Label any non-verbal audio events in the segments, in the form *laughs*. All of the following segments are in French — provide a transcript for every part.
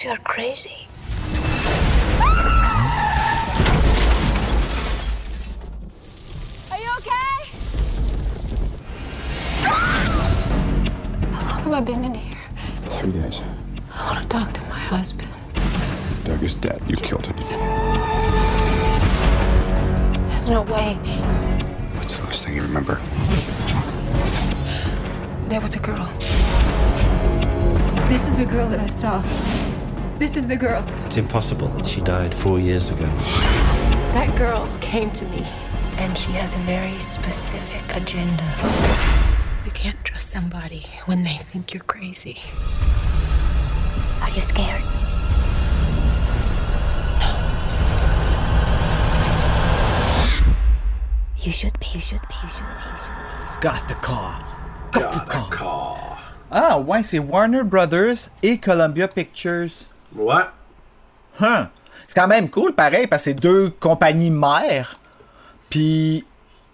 someone who thinks you're crazy. This is the girl. It's impossible. She died four years ago. That girl came to me, and she has a very specific agenda. You can't trust somebody when they think you're crazy. Are you scared? You should be, you should be, you should be, you should be. Got the car. Got the car. Ah, ouais, c'est Warner Brothers et Columbia Pictures. Ouais. Huh. C'est quand même cool, pareil, parce que c'est deux compagnies mères. Puis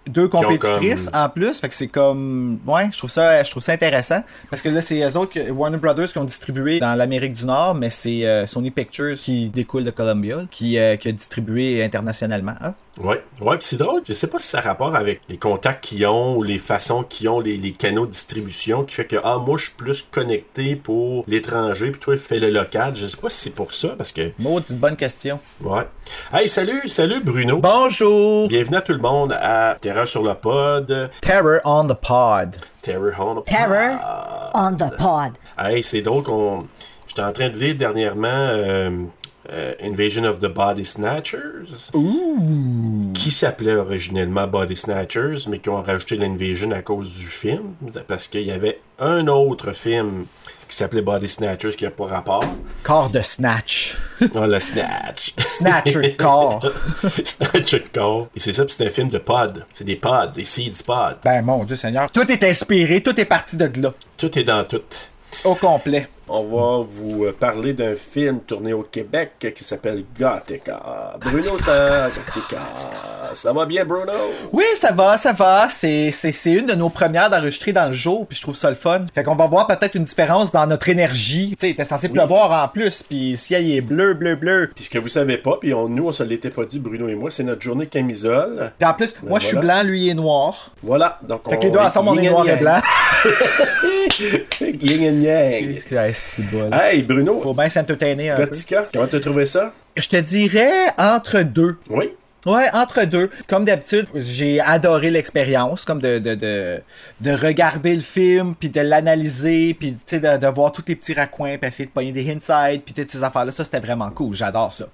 deux compétitrices comme- en plus. Fait que c'est comme. Ouais, je trouve ça, je trouve ça intéressant. Parce que là, c'est eux autres, que- Warner Brothers, qui ont distribué dans l'Amérique du Nord, mais c'est euh, Sony Pictures qui découle de Columbia, qui, euh, qui a distribué internationalement. hein. Ouais, ouais, puis c'est drôle. Je sais pas si ça a rapport avec les contacts qu'ils ont ou les façons qu'ils ont, les, les canaux de distribution, qui fait que ah moi je suis plus connecté pour l'étranger, puis toi fais le local. Je sais pas si c'est pour ça parce que Maudite bonne question. ouais. Hey salut, salut Bruno. Bonjour! Bienvenue à tout le monde à Terreur sur le pod, Terror on the Pod. Terror on the Terror on the pod. Hey, c'est drôle qu'on. J'étais en train de lire dernièrement euh, euh, Invasion of the Body Snatchers. Qui s'appelait originellement Body Snatchers, mais qui ont rajouté l'Invasion à cause du film. Parce qu'il y avait un autre film qui s'appelait Body Snatchers qui n'a pas rapport. Corps de Snatch. Ah, le Snatch. Snatcher de corps. *laughs* Snatcher de corps. Et c'est ça, c'est un film de pod. C'est des pods, des seeds pods. Ben mon Dieu Seigneur. Tout est inspiré, tout est parti de là. Tout est dans tout. Au complet. On va vous euh, parler d'un film tourné au Québec qui s'appelle Gothica. Bruno, ça. Ça va bien, Bruno? Oui, ça va, ça va. C'est, une de nos premières d'enregistrer dans le jour, puis je trouve ça le fun. Fait qu'on va voir peut-être une différence dans notre énergie. Tu sais, était censé pleuvoir en plus, puis le ciel est bleu, bleu, bleu. Puis ce que vous savez pas, puis on, nous, on se l'était pas dit, Bruno et moi, c'est notre journée camisole. Puis en plus, moi je suis Ben blanc, lui il est noir. Voilà. Donc, Fait que les deux ensemble, on est noir et blanc. *laughs* Yin and yang. C'est. Hey, Bruno, Faut bien s'entertainer un peu. Comment t'as trouvé ça? Je te dirais entre deux. Oui. Ouais, entre deux. Comme d'habitude, j'ai adoré l'expérience, comme de, de, de, de regarder le film, puis de l'analyser, puis de, de voir tous les petits raccoins, puis essayer de pogner des insights, puis toutes ces affaires-là. Ça, c'était vraiment cool. J'adore ça.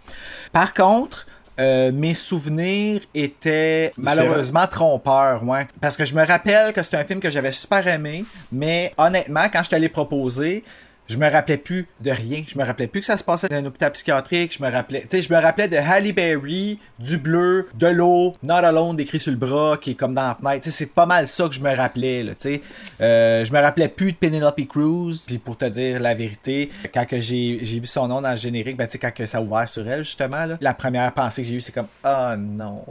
Par contre, euh, mes souvenirs étaient malheureusement trompeurs, ouais. Parce que je me rappelle que c'était un film que j'avais super aimé, mais honnêtement, quand je te l'ai proposé, je me rappelais plus de rien. Je me rappelais plus que ça se passait dans un hôpital psychiatrique. Je me rappelais, tu sais, je me rappelais de Halle Berry, du bleu, de l'eau, Not Alone décrit sur le bras, qui est comme dans la fenêtre. C'est pas mal ça que je me rappelais, tu sais. Euh, je me rappelais plus de Penelope Cruz. Puis pour te dire la vérité, quand j'ai, vu son nom dans le générique, ben tu sais, quand que ça a ouvert sur elle, justement, la première pensée que j'ai eue, c'est comme, oh non.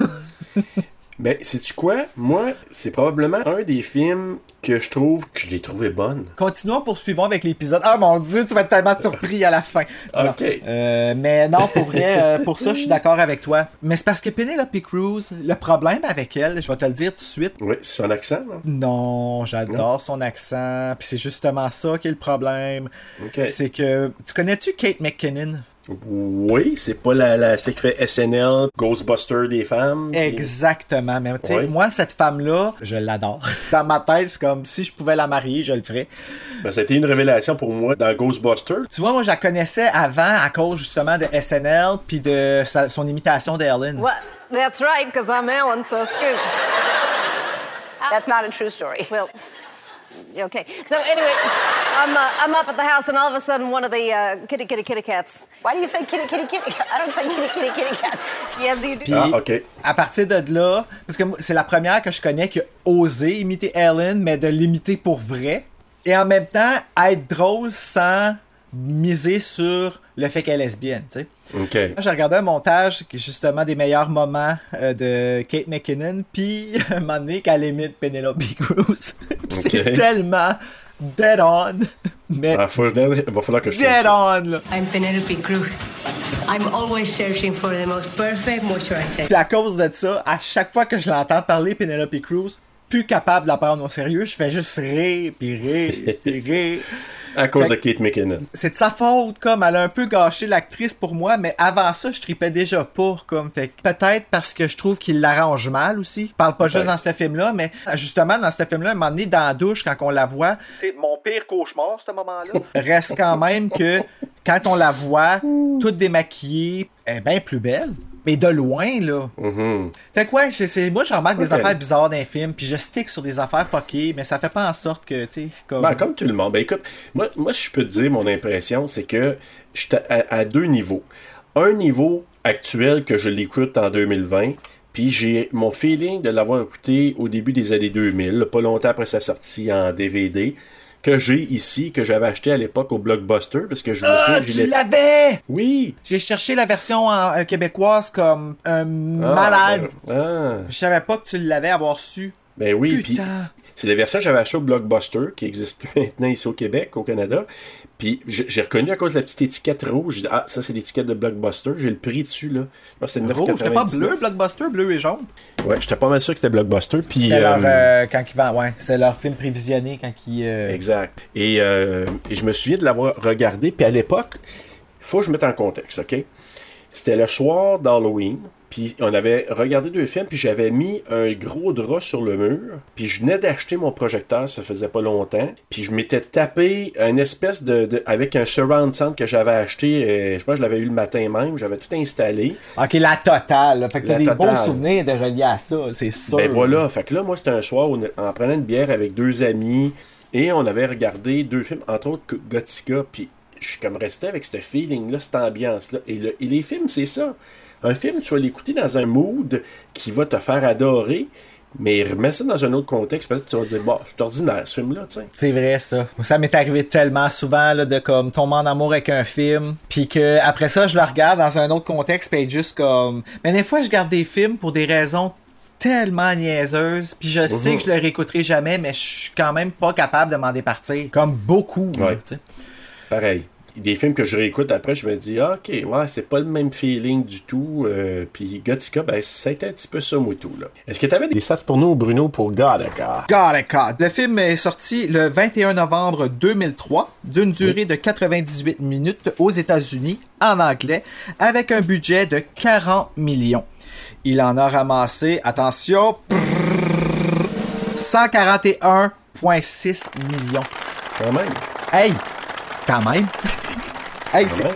*laughs* Ben, sais-tu quoi? Moi, c'est probablement un des films que je trouve que je l'ai trouvé bonne. Continuons, poursuivons avec l'épisode. Ah mon dieu, tu vas être tellement surpris à la fin. Non. Ok. Euh, mais non, pour vrai, euh, pour ça, je suis d'accord avec toi. Mais c'est parce que Penelope Cruz, le problème avec elle, je vais te le dire tout de suite. Oui, c'est son accent, là. Non, j'adore son accent. Puis c'est justement ça qui est le problème. Ok. C'est que. Tu connais-tu Kate McKinnon? Oui, c'est pas la, la celle qui fait SNL, Ghostbuster des femmes. Exactement. Mais tu sais, Oui. moi, cette femme-là, je l'adore. *laughs* Dans ma tête, c'est comme si je pouvais la marier, je le ferais. Ben, ça a été une révélation pour moi dans Ghostbuster. Tu vois, moi, je la connaissais avant à cause justement de SNL puis de sa- son imitation d'Ellen. What? That's right, because I'm Ellen, so scoot. That's not a true story. Well, okay. So anyway, I'm, uh, I'm up at the house, and all of a sudden, one of the uh, kitty, kitty, kitty cats. Why do you say kitty, kitty, kitty? I don't say kitty, kitty, kitty cats. Yes, you do. Puis, Ah, ok. à partir de là, parce que c'est la première que je connais qui a osé imiter Ellen, mais de l'imiter pour vrai. Et en même temps, être drôle sans miser sur le fait qu'elle est lesbienne, tu sais. Ok. Moi, J'ai regardé un montage qui est justement des meilleurs moments euh, de Kate McKinnon, puis *laughs* un moment donné qu'elle imite Penelope *laughs* Cruz. Puis C'est tellement dead on. Mais Ah, faut il va falloir que je dead on, là. I'm Penelope Cruz. I'm always searching for the most perfect moisturizer. Puis à cause de ça, à chaque fois que je l'entends parler Penelope Cruz, plus capable de la prendre au sérieux, je fais juste rire, puis rire, puis *laughs* rire. À cause Fait de Kate McKinnon. C'est de sa faute, comme elle a un peu gâché l'actrice pour moi, mais avant ça, je tripais déjà pour, comme. Fait que peut-être parce que je trouve qu'il l'arrange mal aussi. Je parle pas juste dans ce film-là, mais justement, dans ce film-là, un moment donné, dans la douche, quand on la voit, c'est mon pire cauchemar, ce moment-là. *laughs* Reste quand même que quand on la voit, toute démaquillée, elle est bien plus belle. Mais de loin, là. Mhm. Fait que ouais, c'est, moi, je remarque des affaires bizarres dans les films, puis je stick sur des affaires fuckées, mais ça fait pas en sorte que, tu sais, comme... Ben, comme tout le monde. Ben, écoute, moi, moi, je peux te dire, mon impression, c'est que je suis à, à deux niveaux. Un niveau actuel que je l'écoute en 2020, puis j'ai mon feeling de l'avoir écouté au début des années 2000, pas longtemps après sa sortie en DVD, que j'ai ici, que j'avais acheté à l'époque au Blockbuster, parce que je me Ah, tu l'avais! Oui! J'ai cherché la version en- euh, québécoise comme un Ah, malade. ben, ah. Je savais pas que tu l'avais avoir su. Ben oui, puis Putain. C'est la version que j'avais achetée au Blockbuster, qui existe plus *laughs* maintenant ici au Québec, au Canada. Puis j'ai reconnu à cause de la petite étiquette rouge. Dit, ah, ça c'est l'étiquette de Blockbuster. J'ai le prix dessus, là. C'est Rouge, c'était pas 9,99. bleu, Blockbuster, bleu et jaune? Ouais, j'étais pas mal sûr que c'était Blockbuster. Puis, C'était leur, euh, euh, quand ils vendent, ouais, c'est leur film prévisionné quand ils... euh, Exact. Et, euh, et je me souviens de l'avoir regardé. Puis à l'époque, il faut que je mette en contexte, OK? C'était le soir d'Halloween. Puis on avait regardé deux films. Puis j'avais mis un gros drap sur le mur. Puis je venais d'acheter mon projecteur. Ça faisait pas longtemps. Puis je m'étais tapé une espèce de, de- avec un surround sound que j'avais acheté. euh, je pense que je l'avais eu le matin même. J'avais tout installé. Ok, la totale. là. Fait que t'as des totale. beaux souvenirs de relier à ça, c'est sûr. Ben voilà, fait que là, moi, c'était un soir où, en prenant une bière avec deux amis et on avait regardé deux films, entre autres Gothica, puis je suis comme resté avec ce feeling-là, cette ambiance-là. Et, le- et les films, c'est ça. Un film, tu vas l'écouter dans un mood qui va te faire adorer, mais remets ça dans un autre contexte, peut-être que tu vas te dire, bah, c'est ordinaire ce film-là, tu sais. C'est vrai ça. Ça m'est arrivé tellement souvent là, de comme tomber en amour avec un film, puis que après ça je le regarde dans un autre contexte, puis juste comme. Mais des fois je garde des films pour des raisons tellement niaiseuses, puis je sais Mhm. que je le réécouterai jamais, mais je suis quand même pas capable de m'en départir, comme beaucoup. là, Ouais. tu sais. Pareil. Des films que je réécoute après, je me dis, ah, ok, ouais, c'est pas le même feeling du tout. euh, puis Gothica, ben, ça a été un petit peu ça, moi, tout, là. Est-ce que t'avais des stats pour nous, Bruno, pour Gothica? God. Le film est sorti le 21 novembre 2003, d'une durée de 98 minutes aux États-Unis, en anglais, avec un budget de 40 millions. Il en a ramassé, attention, 141,6 millions. Quand même. Hey, quand même. hey, Quand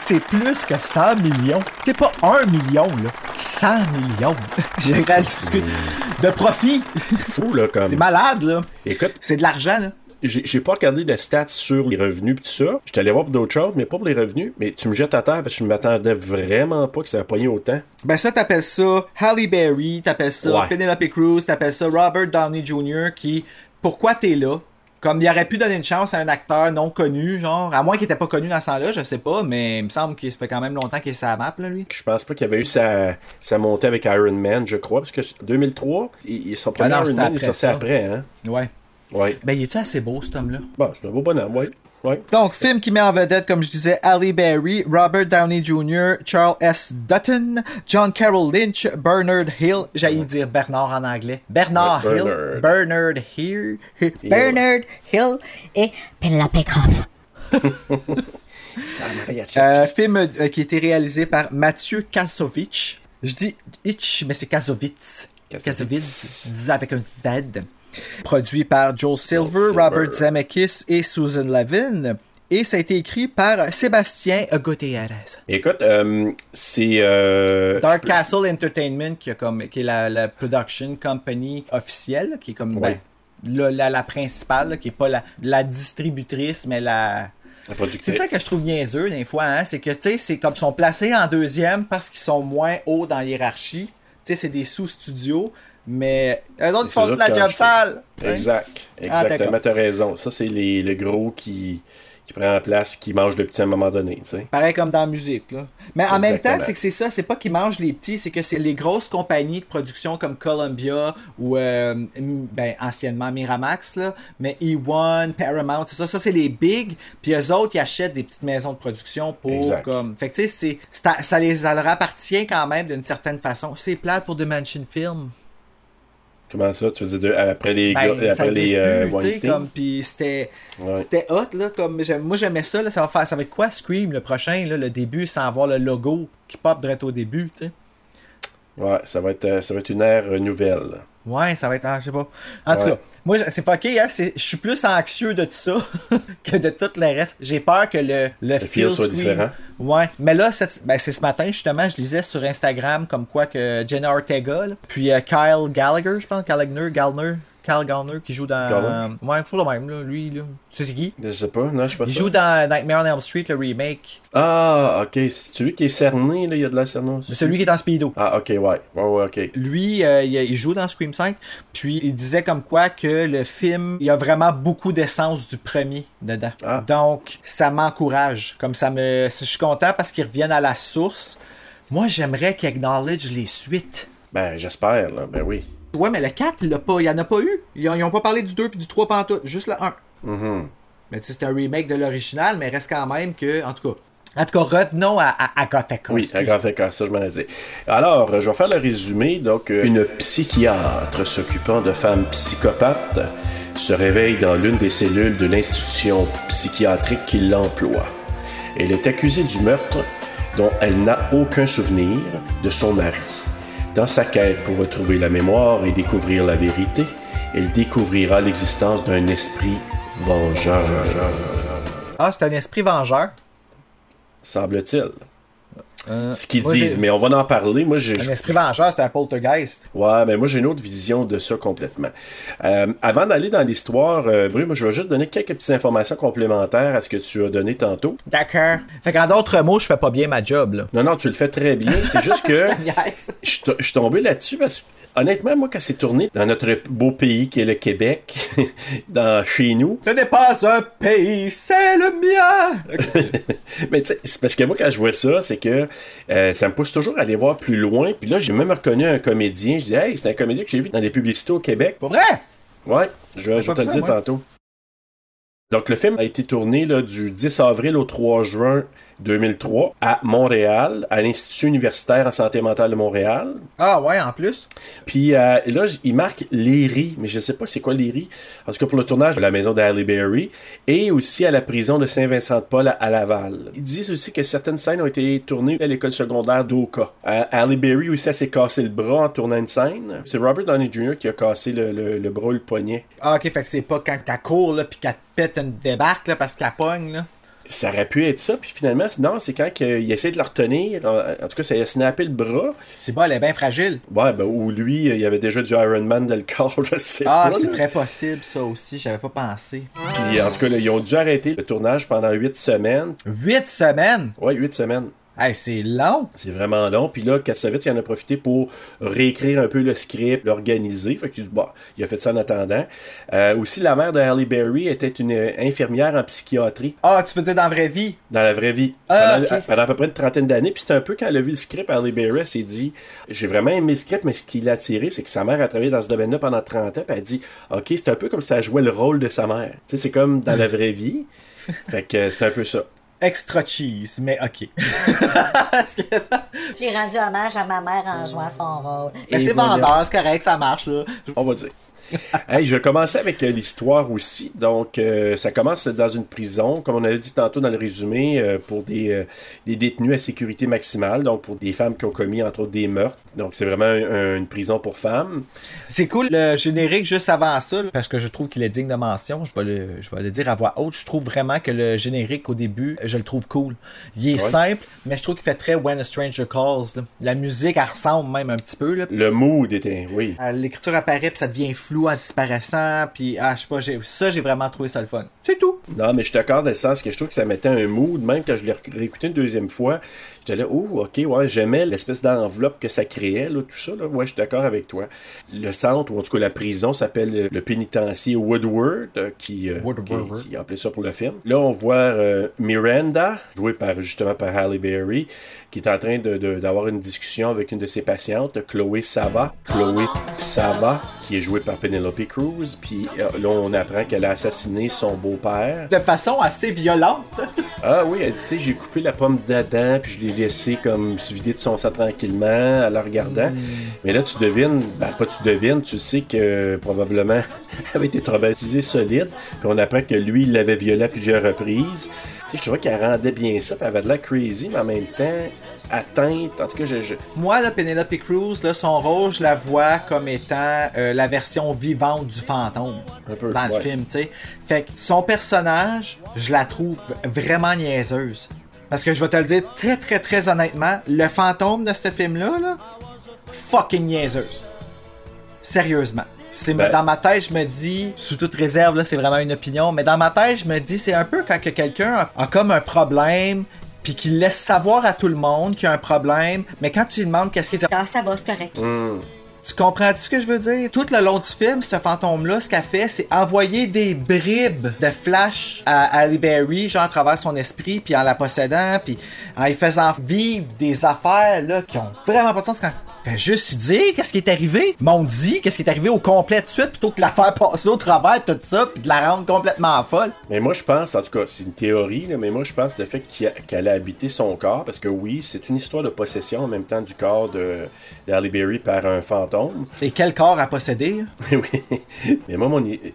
c'est, plus que 100 millions. C'est pas 1 million, là. 100 millions. *laughs* J'ai de profit. C'est fou, là, comme. C'est malade, là. Écoute, C'est de l'argent, là. j'ai pas regardé de stats sur les revenus pis tout ça. J'étais allé voir pour d'autres choses, mais pas pour les revenus. Mais tu me jettes à terre parce que je m'attendais vraiment pas que ça va pogner autant. Ben ça, t'appelles ça Halle Berry, t'appelles ça Ouais. Penelope Cruz, t'appelles ça Robert Downey Jr. qui... Pourquoi t'es là? Comme il aurait pu donner une chance à un acteur non connu, genre, à moins qu'il était pas connu dans ce temps-là, je sais pas, mais il me semble qu'il se fait quand même longtemps qu'il est sur la map, là, lui. Je pense pas qu'il avait eu sa, sa montée avec Iron Man, je crois, parce que 2003, il, son premier Ah non, Iron Man, il est après hein. Ouais. Ouais. Ben, il est-tu assez beau, cet homme-là? Bon, c'est un beau bonhomme, ouais. Ouais. Donc, film qui met en vedette, comme je disais, Halle Berry, Robert Downey Jr., Charles S. Dutton, John Carroll Lynch, Bernard Hill, j'allais dire Bernard en anglais. Bernard Ouais, Hill. Bernard. Hill. Bernard Hill et Penelope Cruz. *laughs* Euh, film euh, qui a été réalisé par Mathieu Kasovitch. Je dis Itch, mais c'est. Kasovitz. Kasovitz, avec un Z. Produit par Joel Silver, Silver. Robert Zemeckis et Susan Levin. Et ça a été écrit par Sébastien Gutierrez. Écoute, euh, c'est. Euh, Dark Castle Entertainment, qui, a comme, qui est la, la production company officielle, qui est comme ben, la, la- la principale, là, qui est pas la, la distributrice, mais la, c'est ça que je trouve niaiseux des fois, hein? c'est que tu sais, c'est comme ils sont placés en deuxième parce qu'ils sont moins hauts dans l'hierarchie. Tu sais, c'est des sous-studios, mais eux autres font de la job sale. Exact. Ah, Exactement, d'accord. t'as raison. Ça, c'est les, le gros qui, qui prend la place, qui mange le petit à un moment donné, tu sais. Pareil comme dans la musique, là. Mais en même temps, c'est que c'est ça, c'est pas qu'ils mangent les petits, c'est que c'est les grosses compagnies de production comme Columbia ou euh, ben, anciennement Miramax, là, mais E1, Paramount, c'est ça, ça c'est les big, puis eux autres, ils achètent des petites maisons de production pour Exact. comme. Fait que tu sais, à- ça les leur appartient quand même d'une certaine façon. C'est plate pour Dimension Film. Comment ça, tu veux dire, de- après les, Ben, gars- après les euh, comme, puis c'était, Ouais. c'était hot, là, comme, moi j'aimais ça, là, ça va faire, ça va être quoi Scream, le prochain, là, le début, sans avoir le logo qui pop direct au début, tu sais? Ouais, ça va être, euh, ça va être une ère euh, nouvelle. Ouais, ça va être, ah, je sais pas. En tout cas, moi, c'est fucké, hein, je suis plus anxieux de tout ça *laughs* que de tout le reste. J'ai peur que le, le, feel soit Scream- différent. Ouais, mais là, ben, c'est ce matin, justement, je lisais sur Instagram comme quoi que Jenna Ortega, puis euh, Kyle Gallagher, je pense, Gallagher, Gallner, Kyle Gallner, qui joue dans... Gallner? ouais, quelque chose de même, là, lui, là. Tu sais c'est qui? Je sais pas, non, je sais pas Il ça. joue dans Nightmare on Elm Street, le remake. Ah, ok, c'est celui qui est cerné, là, il y a de la cernose. Celui qui est dans Speedo. Ah, ok, ouais, ouais, ouais, ok. Lui, euh, il, il joue dans Scream 5, puis il disait comme quoi que le film, il y a vraiment beaucoup d'essence du premier dedans. Ah. Donc, ça m'encourage. Comme ça me... Je suis content parce qu'ils reviennent à la source. Moi, j'aimerais qu'ils acknowledge les suites. Ben, j'espère, là, ben oui. Ouais, mais le 4, il l'a pas, il y en a pas eu. Ils ont, ils ont pas parlé du 2 puis du 3 pantoute, juste le 1. Mhm. Mais tu sais, c'est un remake de l'original, mais reste quand même que, en tout cas... En tout cas, retenons à, à. Oui, à écart, ça je m'en ai dit. Alors, je vais faire le résumé. Donc, euh, une psychiatre s'occupant de femmes psychopathes se réveille dans l'une des cellules de l'institution psychiatrique qui l'emploie. Elle est accusée du meurtre dont elle n'a aucun souvenir de son mari. Dans sa quête pour retrouver la mémoire et découvrir la vérité, elle découvrira l'existence d'un esprit vengeur. Ah, c'est un esprit vengeur? Semble-t-il. Euh, Ce qu'ils disent, mais on va en parler. Moi, j'ai. Un esprit vengeur, c'est un poltergeist. Ouais, mais moi j'ai une autre vision de ça complètement. Euh, avant d'aller dans l'histoire, euh, Bru, moi je vais juste donner quelques petites informations complémentaires à ce que tu as donné tantôt. D'accord. Fait qu'en d'autres mots, je fais pas bien ma job, là. Non, non, tu le fais très bien. C'est juste que *laughs* je suis tombé là-dessus parce que honnêtement, moi quand c'est tourné dans notre beau pays qui est le Québec, *laughs* dans chez nous, Ce n'est pas un pays, c'est le mien. *laughs* mais tu sais, parce que moi quand je vois ça, c'est que euh, ça me pousse toujours à aller voir plus loin. Puis là, j'ai même reconnu un comédien. Je dis, hey, c'est un comédien que j'ai vu dans des publicités au Québec. Pas vrai? Ouais, je, vais- je te le moi. tantôt. Donc, le film a été tourné là, du 10 avril au 3 juin 2003 à Montréal, à l'Institut universitaire en santé mentale de Montréal. Ah ouais, en plus. Puis euh, là, il marque Léry, mais je sais pas c'est quoi Léry. En tout cas, pour le tournage de la maison d'Halle Berry et aussi à la prison de Saint-Vincent-de-Paul à, Laval. Ils disent aussi que certaines scènes ont été tournées à l'école secondaire d'Oka. Euh, Halle Berry aussi, elle s'est cassé le bras en tournant une scène. C'est Robert Downey Jr. qui a cassé le, le, le bras ou le poignet. Ah, ok, fait que c'est pas quand qu'elle court, là, pis qu'elle te pète une débarque, là, parce qu'elle pogne, là. Ça aurait pu être ça, puis finalement, non, c'est quand il essaie de le retenir. En, en tout cas, ça a snappé le bras. C'est bon, elle est bien fragile. Ouais, ben, ou lui, il y avait déjà du Iron Man dans le corps, *laughs* je sais Ah, pas. c'est très possible, ça aussi, j'avais pas pensé. Puis en tout cas, là, ils ont dû arrêter le tournage pendant huit semaines. Huit semaines? Ouais, huit semaines. Hey, c'est long. C'est vraiment long. Puis là, Kassovitz, il en a profité pour réécrire un peu le script, l'organiser. Fait que bah, il a fait ça en attendant. Euh, aussi, la mère de Halle Berry était une infirmière en psychiatrie Ah, tu veux dire dans la vraie vie? dans la vraie vie. Ah, pendant, à peu près une trentaine d'années. Puis c'est un peu quand elle a vu le script, Halle Berry, elle s'est dit J'ai vraiment aimé le script, mais ce qui l'a attiré, c'est que sa mère a travaillé dans ce domaine-là pendant 30 ans. Puis elle a dit Ok, c'est un peu comme si elle jouait le rôle de sa mère. Tu sais, c'est comme dans la vraie vie. *laughs* Fait que euh, c'est un peu ça. Extra cheese, mais ok. *laughs* J'ai rendu hommage à ma mère en jouant son rôle. Mais Et c'est vendeur, c'est correct, ça marche, là. On va dire. *laughs* Hey, je vais commencer avec euh, l'histoire aussi. Donc, euh, ça commence dans une prison, comme on avait dit tantôt dans le résumé, euh, pour des, euh, des détenus à sécurité maximale, donc pour des femmes qui ont commis entre autres des meurtres. Donc, c'est vraiment un- une prison pour femmes. C'est cool le générique juste avant ça, là, parce que je trouve qu'il est digne de mention. Je vais, le, je vais le dire à voix haute. Je trouve vraiment que le générique au début, je le trouve cool. Il est Ouais. simple, mais je trouve qu'il fait très When a Stranger Calls. là. La musique, elle ressemble même un petit peu. Là. Le mood était, oui. L'écriture apparaît, puis ça devient flou en disparaissant. Puis, ah, je sais pas, ça, j'ai vraiment trouvé ça le fun. C'est tout. Non, mais je suis d'accord dans le sens que je trouve que ça mettait un mood, même quand je l'ai ré- réécouté une deuxième fois. J'étais là, oh, ok, ouais, j'aimais l'espèce d'enveloppe que ça créait, là, tout ça, là. Ouais, je suis d'accord avec toi. Le centre, ou en tout cas la prison, s'appelle le pénitencier Woodward, euh, qui, euh, Woodward. qui, qui a appelé ça pour le film. Là, on voit euh, Miranda, jouée par, justement par Halle Berry, qui est en train de- de- d'avoir une discussion avec une de ses patientes, Chloé Sava. Chloé Sava, qui est jouée par Penelope Cruz. Puis euh, là, on apprend qu'elle a assassiné son beau-père. De façon assez violente. Ah oui, elle dit, tu sais, j'ai coupé la pomme d'Adam, puis je l'ai comme se vider de son sang tranquillement, en la regardant. Mais là, tu devines, ben pas tu devines, tu sais que probablement elle *laughs* avait été traumatisée solide, puis on apprend que lui, il l'avait violée à plusieurs reprises. Tu sais, je trouvais qu'elle rendait bien ça, puis elle avait de l'air crazy, mais en même temps, atteinte. En tout cas, je... je- Moi, là, Penelope Cruz, là, son rôle, je la vois comme étant euh, la version vivante du fantôme Un peu, dans le film, tu sais. Fait que son personnage, je la trouve vraiment niaiseuse. Parce que je vais te le dire très, très, très honnêtement, le fantôme de ce film-là, là, fucking niaiseuse. Sérieusement. C'est Ben- dans ma tête, je me dis, sous toute réserve, là, c'est vraiment une opinion, mais dans ma tête, je me dis, c'est un peu quand que quelqu'un a, a comme un problème, puis qu'il laisse savoir à tout le monde qu'il y a un problème, mais quand tu lui demandes qu'est-ce qu'il dit, Ah, ça va, c'est correct. Tu comprends ce que je veux dire? Tout le long du film, ce fantôme-là, ce qu'elle fait, c'est envoyer des bribes de flash à Halle Berry, genre à travers son esprit, puis en la possédant, puis en lui faisant vivre des affaires là qui ont vraiment pas de sens quand. Fait juste y dire qu'est-ce qui est arrivé. M'ont dit qu'est-ce qui est arrivé au complet de suite plutôt que de la faire passer au travers de tout ça puis de la rendre complètement folle. Mais moi, je pense, en tout cas, c'est une théorie, là, mais moi, je pense le fait a- qu'elle a habité son corps, parce que oui, c'est une histoire de possession en même temps du corps de, Berry par un fantôme. Et quel corps a possédé? *laughs* oui. Mais moi,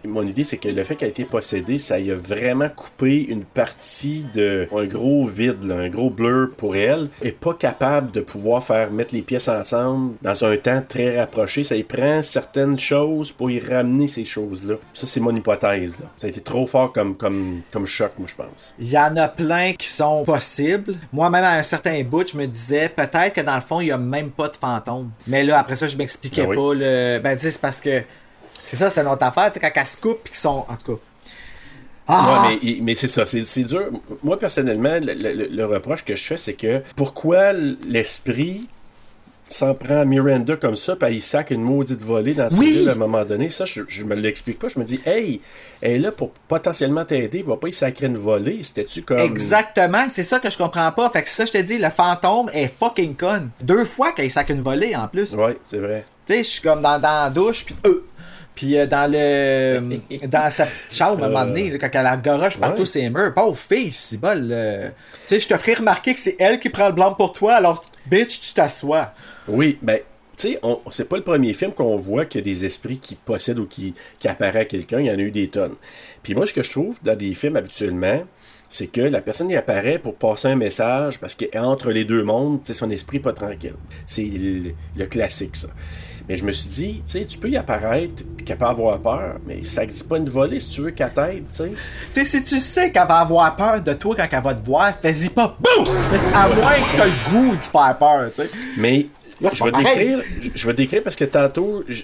mon, idée, c'est que le fait qu'elle ait été possédée, ça y a vraiment coupé une partie de un gros vide, là, un gros blur pour elle. Elle est pas capable de pouvoir faire mettre les pièces ensemble dans un temps très rapproché. Ça y prend certaines choses pour y ramener ces choses-là. Ça, c'est mon hypothèse. Là. Ça a été trop fort comme, comme, comme choc, moi, je pense. Il y en a plein qui sont possibles. Moi-même, à un certain bout, je me disais peut-être que dans le fond, il y a même pas de fantôme. Mais là, après ça, je m'expliquais Ben oui. pas le. Ben, c'est parce que. C'est ça, c'est une autre affaire. Tu sais, quand elle se coupe, pis qu'ils sont. En tout cas. Ah! Ouais, mais, mais c'est ça, c'est c'est dur. Moi, personnellement, le, le- le reproche que je fais, c'est que pourquoi l'esprit s'en prend à Miranda comme ça, puis il sac une maudite volée dans sa Oui. ville à un moment donné. Ça, je, je me l'explique pas. Je me dis, hey, elle est là pour potentiellement t'aider, il va pas y sacrer une volée. C'était-tu comme. Exactement, c'est ça que je comprends pas. Fait que ça, je te dis, le fantôme est fucking con. Deux fois qu'il sac une volée en plus. Ouais, c'est vrai. Tu sais, je suis comme dans, dans la douche, puis euh, puis euh, dans le *laughs* dans sa petite chambre à un moment donné, là, quand elle a garoche partout Ouais. ses murs. Pauvre fille, c'est bol. euh. Tu sais, je te ferai remarquer que c'est elle qui prend le blanc pour toi, alors bitch, tu t'assois. Oui, ben, tu sais, c'est pas le premier film qu'on voit qu'il y a des esprits qui possèdent ou qui, qui apparaissent à quelqu'un. Il y en a eu des tonnes. Puis moi, ce que je trouve dans des films habituellement, c'est que la personne y apparaît pour passer un message parce qu'entre les deux mondes, son esprit pas tranquille. C'est le, le classique, ça. Mais je me suis dit, tu sais, tu peux y apparaître puis qu'elle peut avoir peur, mais ça dit pas une volée si tu veux qu'elle t'aide, tu sais. Tu sais, si tu sais qu'elle va avoir peur de toi quand elle va te voir, fais-y pas BOUM! À moins que t'as le goût de faire peur, tu sais. Mais Là, je vais décrire, je, je vais décrire parce que tantôt, je-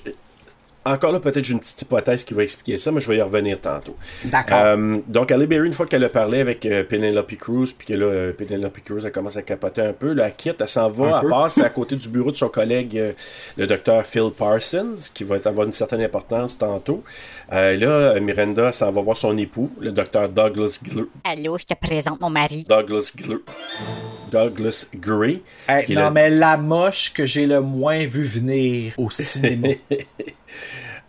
encore là, peut-être j'ai une petite hypothèse qui va expliquer ça, mais je vais y revenir tantôt. D'accord. Euh, donc, Halle Berry, une fois qu'elle a parlé avec euh, Penelope Cruz, puis que là, euh, Penelope Cruz, elle commence à capoter un peu, là, elle quitte, elle s'en Un va, peu. elle passe à *laughs* côté du bureau de son collègue, euh, le docteur Phil Parsons, qui va avoir une certaine importance tantôt. Euh, là, Miranda s'en va voir son époux, le docteur Douglas Gl- Allô, je te présente mon mari. Douglas Gl- Douglas Gray. Hey, non, le- mais la moche que j'ai le moins vu venir au cinéma. *laughs*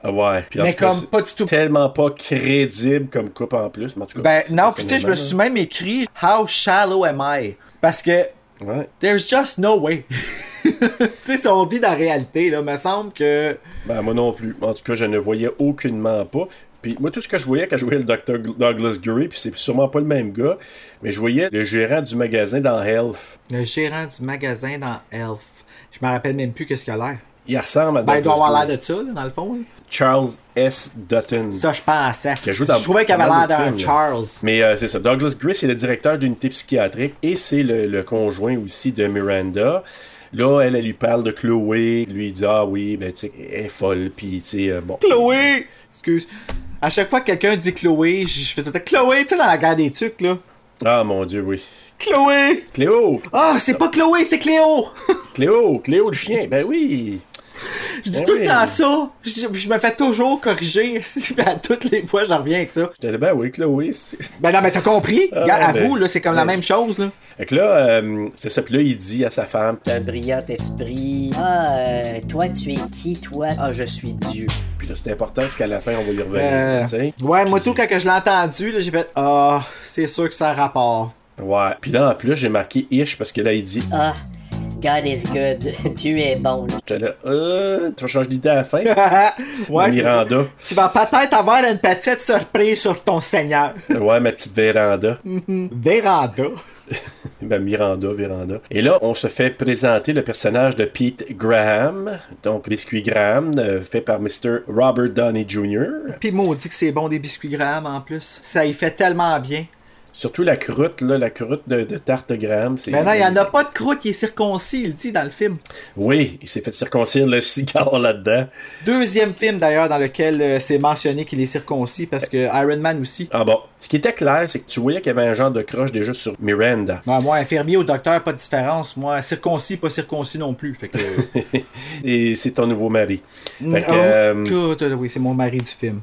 Ah ouais. Puis Mais cas, comme pas du tout. Tellement pas crédible comme coupe en plus. Mais en tout cas, Ben non, puis tu sais, je me suis même écrit How shallow am I? Parce que. Ouais. there's just no way. *laughs* tu sais, si on vit dans la réalité, là, me semble que. Ben moi non plus. En tout cas, je ne voyais aucunement pas. Puis moi, tout ce que je voyais quand je voyais le Dr. Douglas Gray, puis c'est sûrement pas le même gars, mais je voyais le gérant du magasin dans Health. Le gérant du magasin dans Elf. Je me rappelle même plus qu'est-ce qu'il a l'air. Il ressemble à Ben, il doit avoir l'air de ça, là, dans le fond. là. Charles S. Dutton. Ça, je pensais. Qui Je trouvais qu'il avait l'air d'un. Charles. Mais euh, c'est ça. Douglas Gray, c'est le directeur d'unité psychiatrique et c'est le, le conjoint aussi de Miranda. Là, elle, elle lui parle de Chloé. Lui, il dit Ah oui, ben, tu sais, elle est folle. Puis, tu sais, euh, bon. Chloé! Excuse. À chaque fois que quelqu'un dit Chloé, je fais tout le temps Chloé, tu sais, dans la guerre des tucs, là. Ah mon Dieu, oui. Chloé! Cléo! Ah, c'est pas Chloé, c'est Cléo! *laughs* Cléo! Cléo le chien! Ben oui! Je dis Ben tout le temps ça. Je, je me fais toujours corriger. *laughs* à toutes les fois, j'en reviens avec ça. J'étais là, ben oui, Chloé. Ben non, mais t'as compris. Ah, Regarde, ben, avoue, là, c'est comme la ben, même chose, là. Fait que là, euh, c'est ça. Puis là, il dit à sa femme, T'as un brillant esprit. Ah, euh, toi, tu es qui, toi? Ah, je suis Dieu. puis là, c'est important parce qu'à la fin, on va y revenir. Euh, tu sais. ouais, moi, tout, quand que je l'ai entendu, là, j'ai fait Ah, c'est sûr que ça a rapport. Ouais. Puis là, en plus, j'ai marqué ish parce que là, il dit, Ah, God is good. *laughs* Dieu est bon. j'étais là, euh, tu vas changer d'idée à la fin? *laughs* ouais. Miranda. Tu vas peut-être avoir une petite surprise sur ton Seigneur. *laughs* Ouais, ma petite Véranda. Véranda. Ben, Miranda, Véranda. Et là, on se fait présenter le personnage de Pete Graham, donc Biscuit Graham, euh, fait par Mr. Robert Downey Jr. Puis maudit que c'est bon des biscuits Graham en plus. Ça y fait tellement bien. Surtout la croûte, là, la croûte de, de tarte Graham. Ben non, il n'y en a pas de croûte qui est circoncis, il dit dans le film. Oui, il s'est fait circoncire le *laughs* cigare là-dedans. Deuxième film d'ailleurs dans lequel euh, c'est mentionné qu'il est circoncis parce que Iron Man aussi. Ah bon. Ce qui était clair, c'est que tu voyais qu'il y avait un genre de croche déjà sur Miranda. Non, moi, infirmier ou docteur, pas de différence. Moi, circoncis, pas circoncis non plus. Fait que. *laughs* Et c'est ton nouveau mari. Fait que, Oh, euh, God, oui, c'est mon mari du film.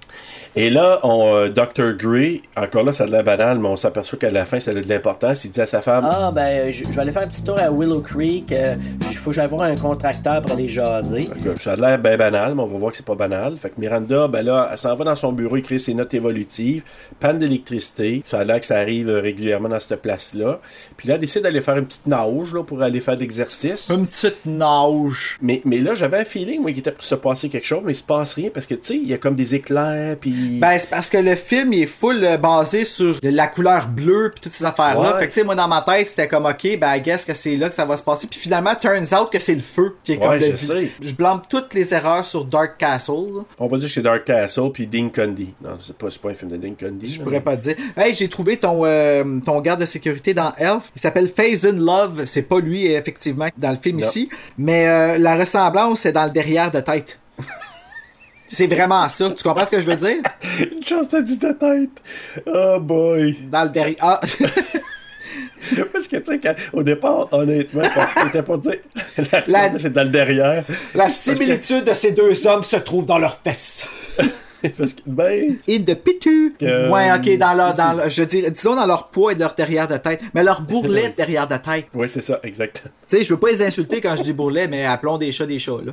Et là, on, euh, Dr. Gray, encore là, ça a de la banale, mais on s'aperçoit qu'à la fin, ça a de l'importance. Il dit à sa femme Ah, ben, je je vais aller faire un petit tour à Willow Creek. euh, Il faut que j'aille voir un contracteur pour aller jaser. Que Ça a l'air bien banal, mais on va voir que c'est pas banal. Fait que Miranda, ben là, elle s'en va dans son bureau écrire ses notes évolutives, panne d'électricité. Ça a l'air que ça arrive euh, régulièrement dans cette place-là. Puis là, elle décide d'aller faire une petite nage là, pour aller faire de l'exercice. Une petite nage. Mais, mais là, j'avais un feeling, moi, qu'il était pour se passer quelque chose, mais il se passe rien parce que, tu sais, il y a comme des éclairs, puis. Ben, c'est parce que le film il est full euh, basé sur la couleur bleue puis toutes ces affaires-là. Ouais. Fait que, tu sais, moi, dans ma tête, c'était comme, ok, ben, I guess que c'est là que ça va se passer. Puis finalement, turns out que c'est le feu qui est comme Ouais, le je sais. Je blâme toutes les erreurs sur Dark Castle. là. On va dire que c'est Dark Castle, puis Dean Cundy. Non, c'est pas, pas un film de Dean. Je pourrais pas te dire. Hey, j'ai trouvé ton, euh, ton garde de sécurité dans Elf. Il s'appelle Phase in Love. C'est pas lui, effectivement, dans le film Non. ici. Mais euh, la ressemblance, c'est dans le derrière de tête. *laughs* c'est vraiment ça. Tu comprends ce que je veux dire? Une chance t'as dit ta tête. Oh boy. Dans le derrière. Ah! *laughs* Parce que, tu sais, quand- au départ, honnêtement, parce qu'il était pas dire. La c'est dans le derrière. La similitude de ces deux hommes se trouve dans leurs fesses. *laughs* *laughs* Parce que, ben. In de pitu. Euh, ouais, ok, dans leur, dans leur- je dirais, disons dans leur poids et leur derrière de tête. Mais leur bourrelet *laughs* derrière de tête. Oui, c'est ça, exact. Tu sais, je veux pas les insulter quand je dis bourrelet, mais appelons des chats des chats, là.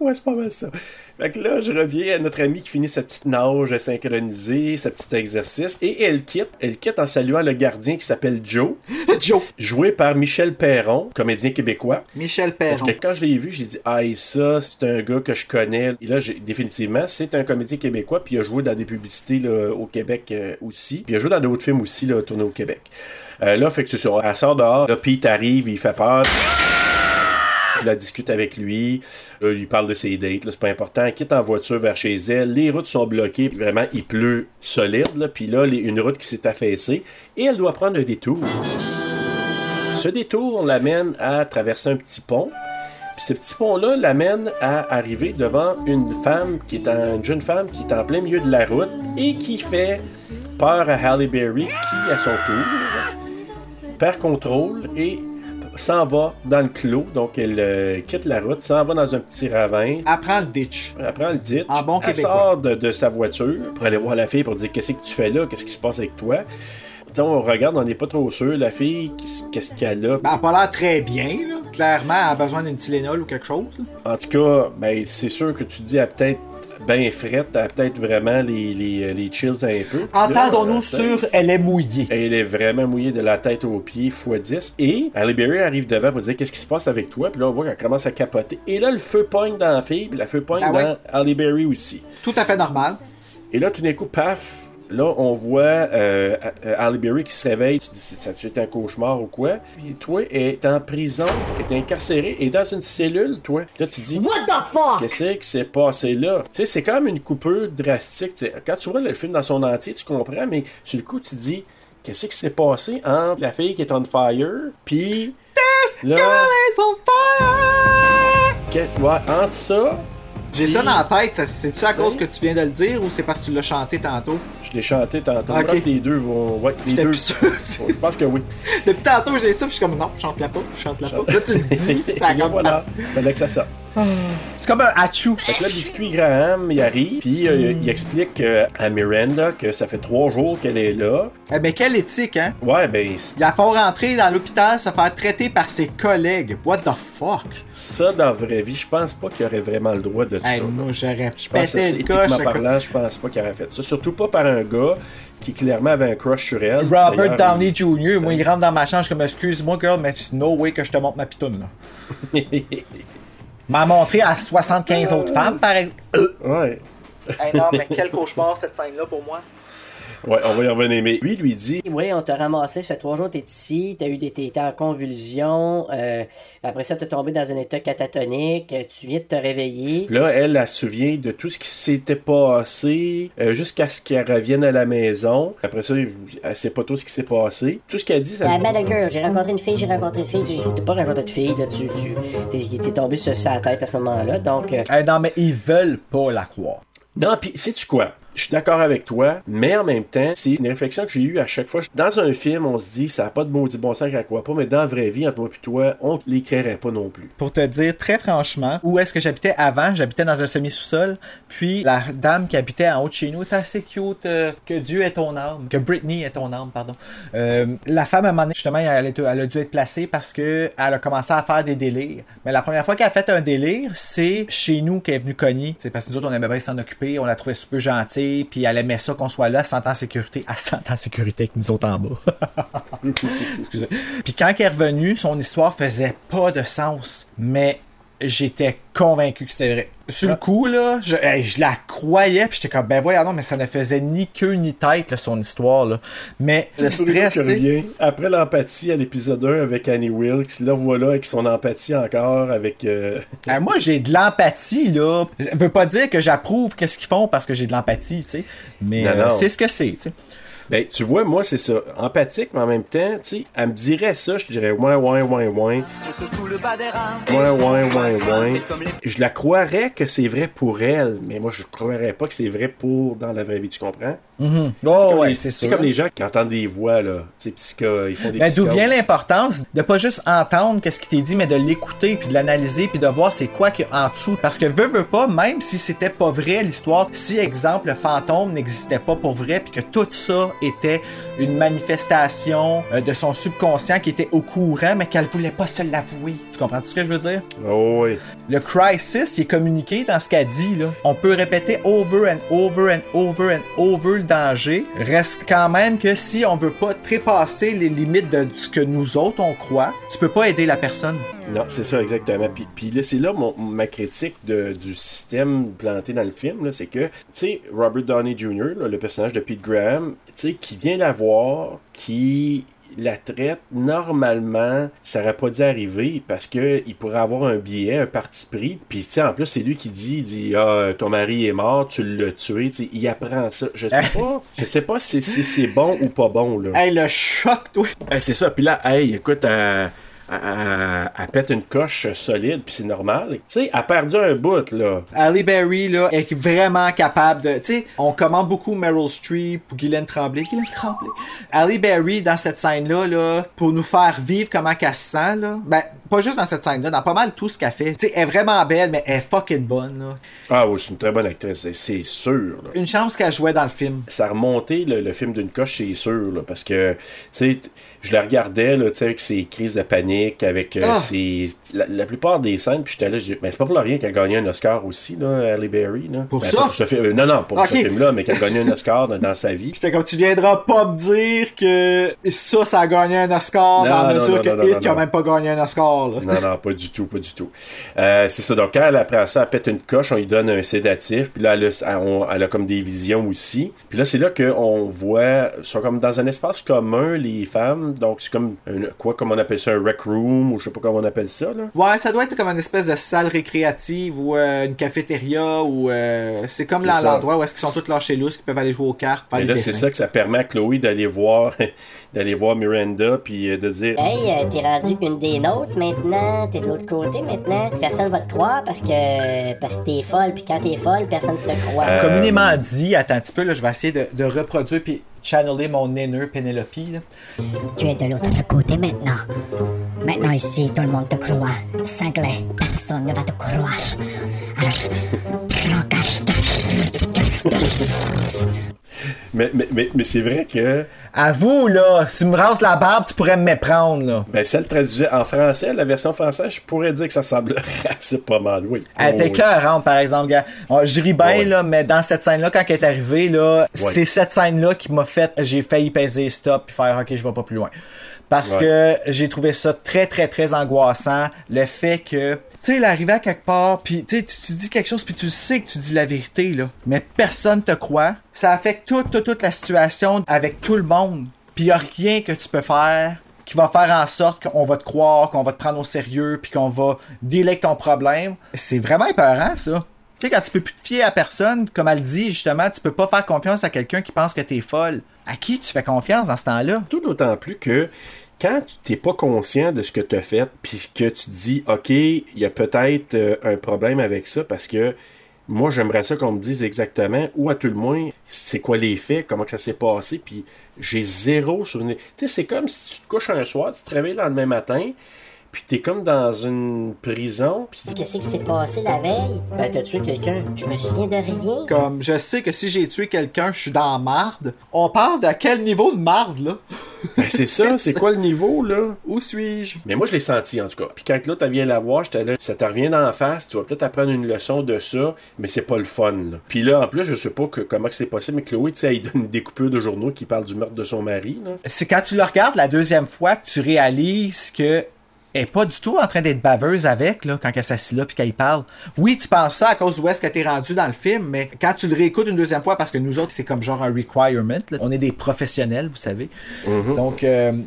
Ouais, c'est pas mal ça. Fait que là, je reviens à notre amie qui finit sa petite nage synchronisée, sa petite exercice, et elle quitte. Elle quitte en saluant le gardien qui s'appelle Joe, *laughs* Joe. joué par Michel Perron, comédien québécois. Michel Parce Perron. que quand je l'ai vu, j'ai dit, ah, ça, c'est un gars que je connais. Et là, définitivement, c'est un comédien québécois, puis il a joué dans des publicités au Québec euh, aussi. Puis il a joué dans d'autres films aussi, tournés au Québec. Euh, là, fait que c'est. Elle sort dehors. Là, Pete arrive, il fait peur. Là, elle discute avec lui. Là, il parle de ses dates. C'est pas important. Elle quitte en voiture vers chez elle. Les routes sont bloquées. Vraiment, il pleut solide. Là. Puis là, les- une route qui s'est affaissée. Et elle doit prendre un détour. Ce détour l'amène à traverser un petit pont. Puis ce petit pont-là l'amène à arriver devant une femme qui est en, une jeune femme qui est en plein milieu de la route et qui fait peur à Halle Berry qui, à son tour, perd contrôle et s'en va dans le clos. Donc elle euh, quitte la route, s'en va dans un petit ravin. Apprends le ditch. Elle prend le ditch. En bon elle québécois. sort de, de sa voiture pour aller voir la fille pour dire qu'est-ce que tu fais là, qu'est-ce qui se passe avec toi. On regarde, on n'est pas trop sûr. La fille, qu'est-ce- qu'elle a? Ben, elle a pas l'air très bien, là. Clairement, elle a besoin d'une Tylenol ou quelque chose. là. En tout cas, ben, c'est sûr que tu dis, elle a peut-être bien frette, elle a peut-être vraiment les, les, les chills un peu. Entendons-nous Là, euh, sur elle est mouillée. Elle est vraiment mouillée de la tête aux pieds, x 10. Et Berry arrive devant pour dire qu'est-ce qui se passe avec toi? Puis là, on voit qu'elle commence à capoter. Et là, le feu pogne dans la fille, puis le feu pogne Ah dans? Halle Berry aussi. Tout à fait normal. Et là, tout d'un coup, paf, là, on voit euh, euh, Halle Berry qui se réveille. Tu te dis, ça été un cauchemar ou quoi? Puis toi, est en prison, est incarcérée, et dans une cellule, toi. Là, tu dis, What the fuck? Qu'est-ce qui s'est passé là? Tu sais, c'est quand même une coupure drastique. tu sais. quand tu vois le film dans son entier, tu comprends, mais sur le coup, tu te dis, qu'est-ce qui s'est passé entre la fille qui est on fire, puis là, Girl is on fire! que- ouais, entre ça, J'ai ça dans la tête, c'est-tu à cause que tu viens de le dire ou c'est parce que tu l'as chanté tantôt? Je l'ai chanté tantôt. Ok. Je pense que les deux vont. Ouais, les deux. plus sûr. Je pense que oui. Depuis tantôt, j'ai ça, puis je suis comme non, chante-la pas, chante-la pas. Là, tu le dis, *laughs* ça comme voilà. Fallait que ça sorte. C'est comme un hachou. Fait que là, Biscuit Graham, il arrive, puis euh, il explique euh, à Miranda que ça fait trois jours qu'elle est là. Eh ben, quelle éthique, hein? Ouais, ben, Ils la font rentrer dans l'hôpital, se faire traiter par ses collègues. What the fuck? ça, dans la vraie vie, je pense pas qu'il aurait vraiment le droit de Hey, ça. moi, j'aurais Je pense que pété c'est le éthiquement parlant, je pense pas qu'il aurait fait ça. Surtout pas par un gars qui clairement avait un crush sur elle. Robert D'ailleurs, Downey Jr., moi, il rentre dans ma chambre, je suis comme, excuse-moi, girl, mais c'est no way que je te montre ma pitoune, là. *laughs* M'a montré à 75 autres femmes, par exemple. ouais. Hey, non, mais quel cauchemar, cette scène-là, pour moi. Ouais, on va y revenir. Mais lui, lui dit Oui, on t'a ramassé, ça fait trois jours que t'es ici, t'as eu des t'es en convulsion, euh, après ça t'es tombé dans un état catatonique, euh, tu viens de te réveiller. Là, elle, elle se souvient de tout ce qui s'était passé euh, jusqu'à ce qu'elle revienne à la maison. Après ça, elle sait pas tout ce qui s'est passé. Tout ce qu'elle dit, ça La bad girl, j'ai rencontré une fille, j'ai rencontré une fille, j'ai- t'as pas rencontré de fille, là, tu, tu t'es, t'es tombé sur sa tête à ce moment-là, donc euh, Eh, non, mais ils veulent pas la croire. Non, puis sais-tu quoi? Je suis d'accord avec toi, mais en même temps, c'est une réflexion que j'ai eue à chaque fois. Dans un film, on se dit, ça n'a pas de maudit bon sens qu'elle croit pas, mais dans la vraie vie, entre moi et toi, on ne l'écrirait pas non plus. Pour te dire très franchement, où est-ce que j'habitais avant, j'habitais dans un semi-sous-sol, puis la dame qui habitait en haut de chez nous était assez cute, euh, que Dieu est ton âme, que Britney est ton âme, pardon. Euh, la femme, à un moment donné, justement, elle, elle a dû être placée parce que elle a commencé à faire des délires. Mais la première fois qu'elle a fait un délire, c'est chez nous qu'elle est venue cogner. C'est parce que nous autres, on aimait bien s'en occuper, on la trouvait super gentille, puis elle aimait ça qu'on soit là, sans en sécurité, à 100 en sécurité avec nous autres en bas. *laughs* Puis quand elle est revenue, son histoire faisait pas de sens. Mais j'étais convaincu que c'était vrai. Sur le coup, là, je, je la croyais, puis j'étais comme, ben voyons, non, mais ça ne faisait ni queue ni tête, là, son histoire, là. Mais le stress. Après l'empathie à l'épisode 1 avec Annie Wilkes, là voilà avec son empathie encore avec. euh, *laughs* Ah, moi, j'ai de l'empathie, là. Ça veut pas dire que j'approuve qu'est-ce qu'ils font parce que j'ai de l'empathie, tu sais. Mais euh, c'est ce que c'est, tu sais. Ben, tu vois, moi, c'est ça. Empathique, mais en même temps, tu sais, elle me dirait ça, je dirais, ouais, ouais, ouais, ouais. Ouais, ouais, ouais, ouais. Je la croirais que c'est vrai pour elle, mais moi, je croirais pas que c'est vrai pour dans la vraie vie, tu comprends? Mhm. C'est Oh, comme ouais, les- c'est C'est sûr. comme les gens qui entendent des voix, là. Sais, psycho, ils font des Mais d'où vient l'importance de pas juste entendre qu'est-ce qui t'est dit, mais de l'écouter, puis de l'analyser, puis de voir c'est quoi qu'il y a en dessous. Parce que veut, veut pas, même si c'était pas vrai l'histoire, si, exemple, le fantôme n'existait pas pour vrai, puis que tout ça était une manifestation euh, de son subconscient qui était au courant, mais qu'elle voulait pas se l'avouer. Tu comprends ce que je veux dire? Oh, oui. Le crisis qui est communiqué dans ce qu'elle dit, là. On peut répéter over and over and over and over Reste quand même que si on veut pas trépasser les limites de ce que nous autres on croit, tu peux pas aider la personne. Non, c'est ça, exactement. Puis, puis là, c'est là mon- ma critique du système planté dans le film, c'est que, tu sais, Robert Downey Jr., le personnage de Pete Graham, tu sais, qui vient la voir, qui la traite, normalement, ça aurait pas dû arriver parce que il pourrait avoir un billet, un parti pris. Puis, tu sais, en plus, c'est lui qui dit, il dit, ah, ton mari est mort, tu l'as tué, il apprend ça. Je sais *laughs* pas, je sais pas si, si c'est bon ou pas bon, là. Hey, le choc, toi! Eh, c'est ça. Puis là, hey, écoute, elle, elle- pète une coche solide, puis c'est normal. Tu sais, elle a perdu un bout, là. Halle Berry, là, est vraiment capable de. Tu sais, on commande beaucoup Meryl Streep ou Guylaine Tremblay. Guylaine Tremblay. Halle Berry, dans cette scène-là, là, pour nous faire vivre comment qu'elle se sent, là. Ben, pas juste dans cette scène-là, dans pas mal tout ce qu'elle fait. Tu sais, elle est vraiment belle, mais elle est fucking bonne, là. Ah oui, c'est une très bonne actrice, c'est- sûr. là. Une chance qu'elle jouait dans le film. Ça a remonté le, le film d'une coche, c'est sûr, là, parce que, tu sais, je la regardais, là, tu sais, avec ses crises de panique, avec euh, Ah! ses... La, la plupart des scènes, puis j'étais là, je dis, mais c'est pas pour rien qu'elle a gagné un Oscar aussi, là, Halle Berry, là. Pour Ben, ça? Pour ce film, euh, non, non, pour ce film-là, mais qu'elle a gagné un Oscar dans, dans sa vie. J'étais comme, tu viendras pas me dire que ça, ça a gagné un Oscar, Non, dans la mesure non, que non, non, qui a même pas gagné un Oscar, là. Non, non, pas du tout, pas du tout. Euh, c'est ça. Donc, quand elle, après ça, elle pète une coche, on lui donne un sédatif. Puis là, elle a, on- elle a comme des visions aussi. Puis là, c'est là qu'on voit, sont comme dans un espace commun, les femmes. Donc, c'est comme, quoi, comme on appelle ça, un rec room, ou je sais pas comment on appelle ça, là. Ouais, ça doit être comme une espèce de salle récréative ou euh, une cafétéria ou euh, c'est comme l'endroit où est-ce qu'ils sont tous lâchés lousses, qui peuvent aller jouer aux cartes, faire Et là, c'est ça que ça permet à Chloé d'aller voir, *laughs* d'aller voir Miranda, puis euh, de dire Hey, euh, t'es rendu une des nôtres maintenant, t'es de l'autre côté maintenant. Personne va te croire parce que parce que t'es folle, puis quand t'es folle, personne te croit. Euh, Communément dit, attends un petit peu, là, je vais essayer de, de reproduire puis channeler mon inner Penelope. Là. Tu es de l'autre côté maintenant. Maintenant ici, tout le monde te croit. Cinglé, personne ne va te croire. Alors, prends Mais, mais, mais, mais c'est vrai que. Avoue, là, si tu me rases la barbe, tu pourrais me méprendre, là. Ben, si elle traduisait en français, la version française, je pourrais dire que ça semblerait assez pas mal, oui. Elle était Oh, oui. par exemple, gars. Oh, Je ris bien, Ouais. là, mais dans cette scène-là, quand elle est arrivée, là, c'est cette scène-là qui m'a fait, j'ai failli peser stop puis faire, ok, je vais pas plus loin. Parce Ouais. que j'ai trouvé ça très, très, très angoissant. Le fait que, tu sais, il arrivait à quelque part, puis tu sais, tu dis quelque chose, puis tu sais que tu dis la vérité, là. Mais personne te croit. Ça affecte toute, toute, toute la situation avec tout le monde. Puis y a rien que tu peux faire qui va faire en sorte qu'on va te croire, qu'on va te prendre au sérieux, puis qu'on va avec ton problème. C'est vraiment épeurant, ça. Tu sais, quand tu peux plus te fier à personne, comme elle dit, justement, tu peux pas faire confiance à quelqu'un qui pense que t'es folle. À qui tu fais confiance dans ce temps-là? Tout d'autant plus que quand tu n'es pas conscient de ce que tu as fait, puis que tu dis, OK, il y a peut-être euh, un problème avec ça parce que moi, j'aimerais ça qu'on me dise exactement, ou à tout le moins, c'est quoi les faits, comment que ça s'est passé, puis j'ai zéro souvenir. Tu sais, c'est comme si tu te couches un soir, tu te réveilles le lendemain matin, puis t'es comme dans une prison, puis tu dis, Qu'est-ce qui s'est passé la veille? Ben, t'as tué quelqu'un. Je me souviens de rien. Comme, je sais que si j'ai tué quelqu'un, je suis dans la marde. On parle de quel niveau de marde, là? *laughs* Ben, c'est ça, c'est quoi le niveau, là? Où suis-je? Mais moi, je l'ai senti, en tout cas. Puis quand l'autre, elle vient la voir, j'étais là, ça te revient d'en face, tu vas peut-être apprendre une leçon de ça, mais c'est pas le fun, là. Puis là, en plus, je sais pas que, comment que c'est possible, mais Chloé, tu sais, elle donne une découpure de journaux qui parle du meurtre de son mari, là. C'est quand tu le regardes la deuxième fois que tu réalises que elle est pas du tout en train d'être baveuse avec, là, quand elle s'assied là puis qu'elle parle. Oui, tu penses ça à cause d'où est-ce que t'es rendu dans le film, mais quand tu le réécoutes une deuxième fois, parce que nous autres, c'est comme genre un requirement, là. on est des professionnels, vous savez. Donc, euh, *laughs*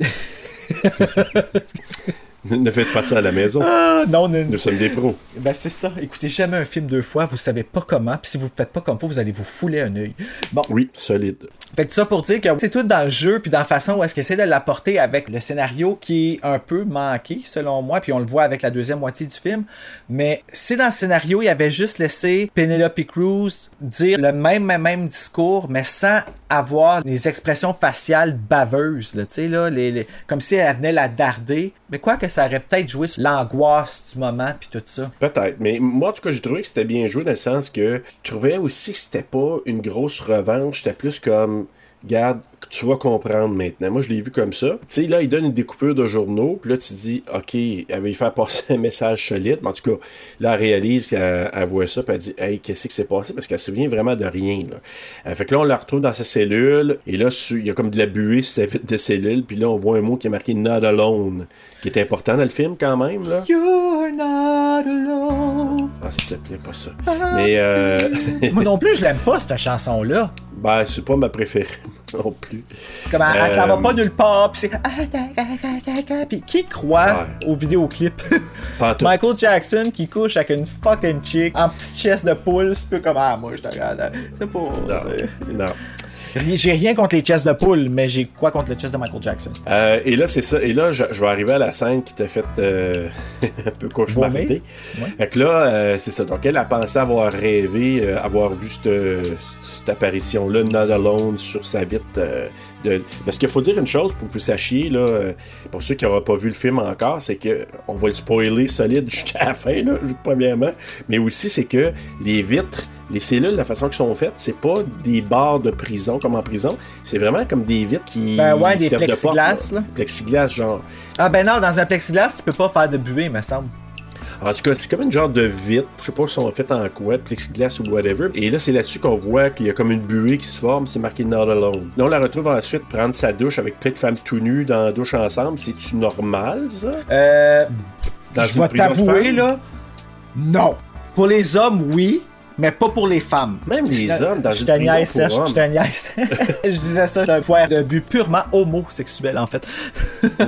ne faites pas ça à la maison. ah, non, non, Nous sommes des pros. Ben c'est ça. Écoutez jamais un film deux fois, vous savez pas comment, puis si vous le faites pas comme faut, vous allez vous fouler un œil. Bon, Oui, solide. fait que ça pour dire que c'est tout dans le jeu, puis dans la façon où est-ce qu'il essaie de l'apporter avec le scénario qui est un peu manqué, selon moi, puis on le voit avec la deuxième moitié du film. Mais si dans le scénario, il avait juste laissé Penelope Cruz dire le même, même, même discours, mais sans avoir les expressions faciales baveuses, là, tu sais, là, les, les- comme si elle venait la darder. Mais quoi que ça aurait peut-être joué sur l'angoisse du moment, puis tout ça. Peut-être, mais moi, en tout cas, j'ai trouvé que c'était bien joué dans le sens que je trouvais aussi que c'était pas une grosse revanche, c'était plus comme, garde, tu vas comprendre maintenant. Moi, je l'ai vu comme ça. Tu sais, là, il donne une découpure de journaux, puis là, tu dis, OK, elle va lui faire passer *laughs* un message solide, mais en tout cas, là, elle réalise qu'elle elle voit ça, puis elle dit, hey, qu'est-ce qui s'est passé? Parce qu'elle se souvient vraiment de rien, là. Euh, fait que là, on la retrouve dans sa cellule, et là, il y a comme de la buée sur sa vitre de cellule, puis là, on voit un mot qui est marqué Not Alone, qui est important dans le film quand même, là. You're not alone. Ah, s'il te plaît, pas ça. Mais, euh, *laughs* Moi non plus, je l'aime pas, cette chanson-là. Ben, c'est pas ma préférée *laughs* non plus. Comme elle, elle s'en Euh, va pas nulle part, pis c'est. Pis qui croit au vidéoclip? *laughs* Pas en tout. Michael Jackson qui couche avec une fucking chick en petite chest de poule, c'est peu comme ah, moi je te regarde. C'est pas. Non. J'ai rien contre les chests de poule, mais j'ai quoi contre le chest de Michael Jackson? Euh, et là, c'est ça. Et là, je, je vais arriver à la scène qui t'a fait euh, *laughs* un peu cauchemarder. Ouais. Fait que là, euh, c'est ça. Donc, elle a pensé avoir rêvé, avoir vu cette, cette apparition-là, Not Alone, sur sa vitre. De... Parce qu'il faut dire une chose pour que vous sachiez, là, euh, pour ceux qui n'auront pas vu le film encore, c'est que on va le spoiler solide *laughs* jusqu'à la fin, là, premièrement. Mais aussi, c'est que les vitres, les cellules, la façon qu'elles sont faites, c'est pas des barres de prison comme en prison. C'est vraiment comme des vitres qui. Ben ouais, des de plexiglas, porte, là. Plexiglas, genre. Ah ben non, dans un plexiglas, tu peux pas faire de buée, me semble. En tout cas, c'est comme une genre de vitre. Je sais pas si sont faites en quoi, plexiglas ou whatever. Et là, c'est là-dessus qu'on voit qu'il y a comme une buée qui se forme. C'est marqué Not Alone. Là, on la retrouve ensuite prendre sa douche avec plein de femmes tout nues dans la douche ensemble. C'est-tu normal, ça? Euh. Dans je vais t'avouer, là. Non. Pour les hommes, oui, mais pas pour les femmes. Même les Je- hommes dans je une prison niaise, pour Serge, hommes. je *laughs* je disais ça d'un point de vue purement homosexuel, en fait.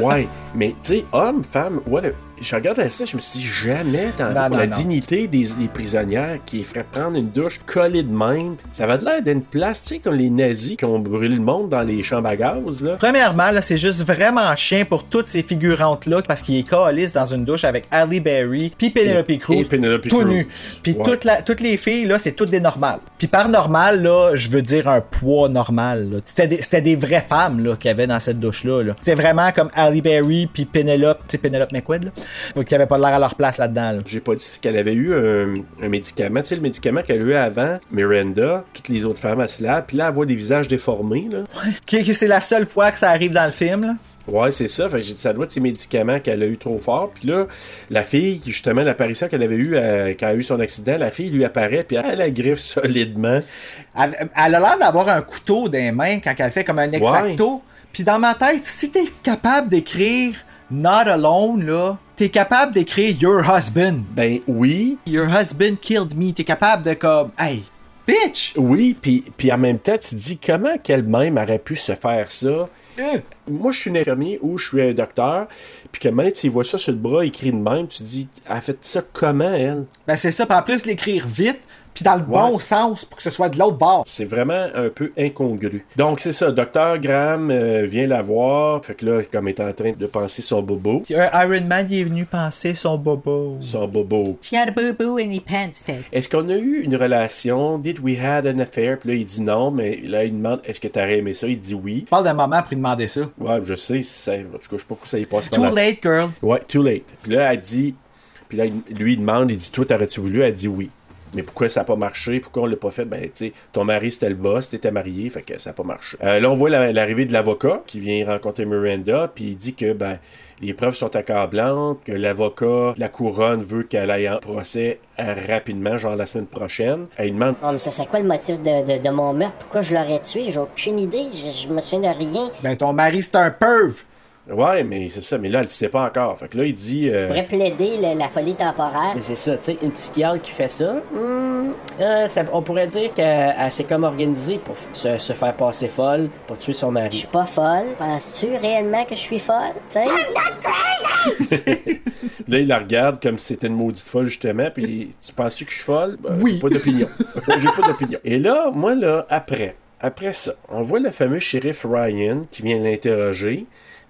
Ouais. *laughs* Mais, tu sais, homme, femme, whatever. Je regardais ça, je me suis dit, jamais dans Non, non, la non. dignité des, des prisonnières qui ferait prendre une douche collée de même. Ça va de l'air d'une place, tu sais, comme les nazis qui ont brûlé le monde dans les chambres à gaz, là. Premièrement, là, c'est juste vraiment chien pour toutes ces figurantes-là parce qu'il est dans une douche avec Halle Berry puis Penelope Cruz et Penelope tout nu. Puis Ouais. toute la- toutes les filles, là, c'est toutes des normales. Puis par normal, là, je veux dire un poids normal. C'était des, c'était des vraies femmes là, qu'il y avait dans cette douche-là. Là. C'est vraiment comme Halle Berry puis Penelope, tu sais, Penelope McQuaid, là, qui avait pas l'air à leur place là-dedans. là. J'ai pas dit qu'elle avait eu un, un médicament. Tu sais, le médicament qu'elle a eu avant, Miranda, toutes les autres femmes, se lave, puis là, elle voit des visages déformés, là. Qui- c'est la seule fois que ça arrive dans le film. Là. Ouais, c'est ça. Fait que j'ai dit, ça doit être ces médicaments qu'elle a eu trop fort. Puis là, la fille, justement, l'apparition qu'elle avait eue euh, quand elle a eu son accident, la fille lui apparaît, puis elle la griffe solidement. Elle, elle a l'air d'avoir un couteau dans les mains quand elle fait comme un exacto. Puis dans ma tête, si t'es capable d'écrire Not Alone, là, t'es capable d'écrire Your Husband. Ben oui. Your husband killed me. T'es capable de comme, hey, bitch! Oui, puis, puis en même temps, tu te dis comment qu'elle-même aurait pu se faire ça? Euh. Moi, je suis un infirmier ou je suis un docteur, puis que maintenant, tu vois ça sur le bras écrit de même, tu te dis, elle a fait ça comment, elle? Ben c'est ça, puis en plus l'écrire vite, puis dans le bon sens pour que ce soit de l'autre bord. C'est vraiment un peu incongru. Donc, c'est ça. Docteur Graham euh, vient la voir. Fait que là, comme il est en train de penser son bobo. Puis un Iron Man il est venu penser son bobo. Son bobo. She had a boo boo and he pants. Est-ce qu'on a eu une relation? Did we had an affair? Puis là, il dit non, mais là, il demande est-ce que t'aurais aimé ça? Il dit oui. Je parle d'un moment pour lui demander ça. Ouais, je sais. ça- En tout cas, je sais pas pourquoi ça y passe Too la- late, girl. Ouais, too late. Puis là, elle dit. Puis là, il- lui, il demande il dit Toi, t'aurais-tu voulu? Elle dit oui. Mais pourquoi ça n'a pas marché? Pourquoi on l'a pas fait? Ben, tu sais, ton mari, c'était le boss, t'étais marié, fait que ça n'a pas marché. Euh, là, on voit la- l'arrivée de l'avocat qui vient rencontrer Miranda, puis il dit que, ben, les preuves sont accablantes, que l'avocat la couronne veut qu'elle aille en procès euh, rapidement, genre la semaine prochaine. Elle demande Oh, mais ça serait quoi le motif de, de, de mon meurtre? Pourquoi je l'aurais tué? J'ai aucune idée. Je, je me souviens de rien. Ben ton mari c'est un perv. Ouais, mais c'est ça, mais là, elle ne sait pas encore. Fait que là, il dit. euh, pourrais plaider le- la folie temporaire. Mais c'est ça, tu sais, une psychiatre qui fait ça, hmm, euh, ça- on pourrait dire qu'elle elle s'est comme organisée pour f- se, se faire passer folle, pour tuer son Je mari. suis pas folle. Penses-tu réellement que je suis folle? Tu sais? *laughs* Là, il la regarde comme si c'était une maudite folle, justement. Puis, tu penses-tu que je suis folle? Ben, Oui. J'ai pas d'opinion. *laughs* j'ai pas d'opinion. Et là, moi, là, après, après ça, on voit le fameux shérif Ryan qui vient l'interroger.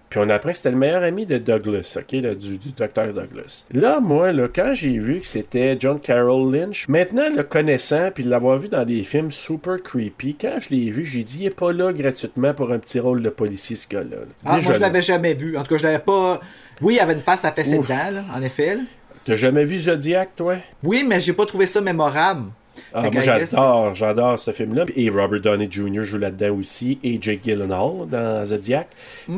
Puis on apprend que c'était le meilleur ami de Douglas, OK, là, du, du docteur Douglas. Là, moi, là, quand j'ai vu que c'était John Carroll Lynch, maintenant le connaissant, puis l'avoir vu dans des films super creepy, quand je l'ai vu, j'ai dit, il est pas là gratuitement pour un petit rôle de policier, ce gars-là. là. Ah, Déjà moi je l'avais jamais vu. En tout cas, je l'avais pas. Oui, il avait une face à fesser dedans, là, en effet. T'as jamais vu Zodiac, toi? Oui, mais j'ai pas trouvé ça mémorable. Ah, moi, j'adore, j'adore ce film-là. Et Robert Downey Jr. joue là-dedans aussi. Et Jake Gyllenhaal dans Zodiac.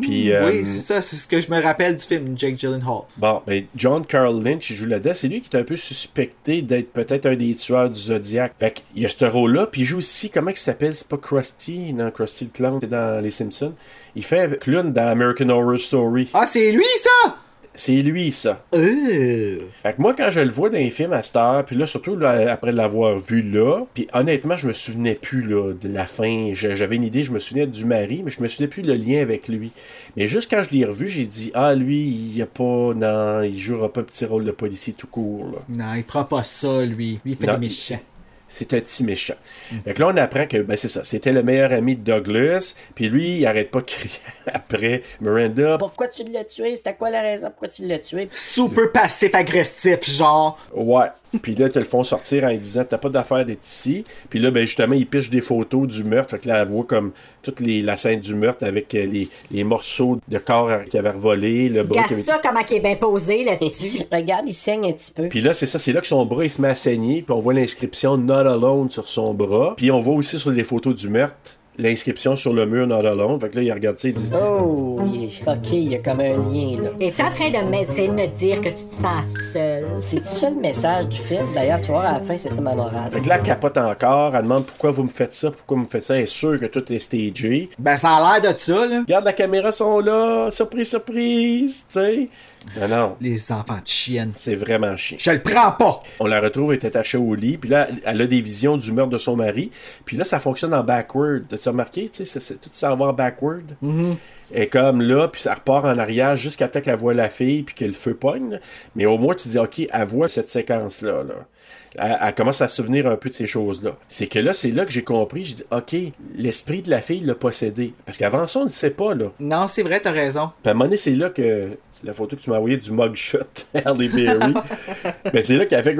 Puis, euh, Oui, c'est ça, c'est ce que je me rappelle du film Jake Gyllenhaal. bon, ben, John Carl Lynch, il joue là-dedans. C'est lui qui est un peu suspecté d'être peut-être un des tueurs du Zodiac. Fait qu'il y a ce rôle-là. Puis il joue aussi, comment il s'appelle? C'est pas Krusty, non, Krusty le Clown, c'est dans Les Simpsons. Il fait clown dans American Horror Story. Ah, c'est lui ça C'est lui, ça. Euh. Fait que moi, quand je le vois dans les films à cette heure, puis là, surtout là, après l'avoir vu là, puis honnêtement, je me souvenais plus là, de la fin. J'avais une idée, je me souvenais du mari, mais je me souvenais plus le lien avec lui. Mais juste quand je l'ai revu, j'ai dit Ah, lui, il a pas. Non, il jouera pas un petit rôle de policier tout court. Là. Non, il fera pas ça, lui. Lui, il fait Non, des méchants. C'est un petit méchant. Fait que là, on apprend que, ben, c'est ça, c'était le meilleur ami de Douglas, puis lui, il arrête pas de crier *laughs* après Miranda. Pourquoi tu l'as tué? C'était quoi la raison pourquoi tu l'as tué? Super passif-agressif, genre. Ouais. Puis là, te le font sortir en lui disant T'as pas d'affaire d'être ici. Puis là, ben justement, ils pichent des photos du meurtre. Fait que là, elle voit comme toute les, la scène du meurtre avec euh, les, les morceaux de corps qui avaient revolé, le bras qui avait Regarde ça, comment il est bien posé là-dessus. *laughs* Regarde, il saigne un petit peu. Puis là, c'est ça, c'est là que son bras il se met à saigner, puis on voit l'inscription Sur son bras. Puis on voit aussi sur les photos du meurtre l'inscription sur le mur Not Alone. Fait que là, il regarde ça, il dit Oh, il est- ok, il y a comme un lien là. Es-tu en train de m'essayer de me dire que tu te sens seul? C'est ça le message du film. D'ailleurs, tu vois, à la fin, c'est ça ma morale. Fait que là, elle capote encore, elle demande pourquoi vous me faites ça, pourquoi vous me faites ça, elle est sûre que tout est stagé. Ben, ça a l'air de ça, là. Regarde, la caméra sont là, surprise, surprise, tu sais. Non, non, Les enfants de chienne. c'est vraiment chiant. Je le prends pas. On la retrouve, elle est attachée au lit, puis là, elle a des visions du meurtre de son mari, puis là, ça fonctionne en backward. Tu sais, as remarqué, tu sais, tout ça va en backward. Et comme là, puis ça repart en arrière jusqu'à temps qu'elle voit la fille, puis que le feu pogne. là. Mais au moins, tu dis, OK, elle voit cette séquence-là. Là. Elle, elle commence à se souvenir un peu de ces choses-là. C'est que là, c'est là que j'ai compris. J'ai dit, OK, l'esprit de la fille l'a possédé. Parce qu'avant ça, on ne sait pas, là. Non, c'est vrai, t'as raison. Puis à un moment donné, c'est là que. C'est la photo que tu m'as envoyée du mugshot, *laughs* Halle Berry. *laughs* Mais c'est là qu'elle fait.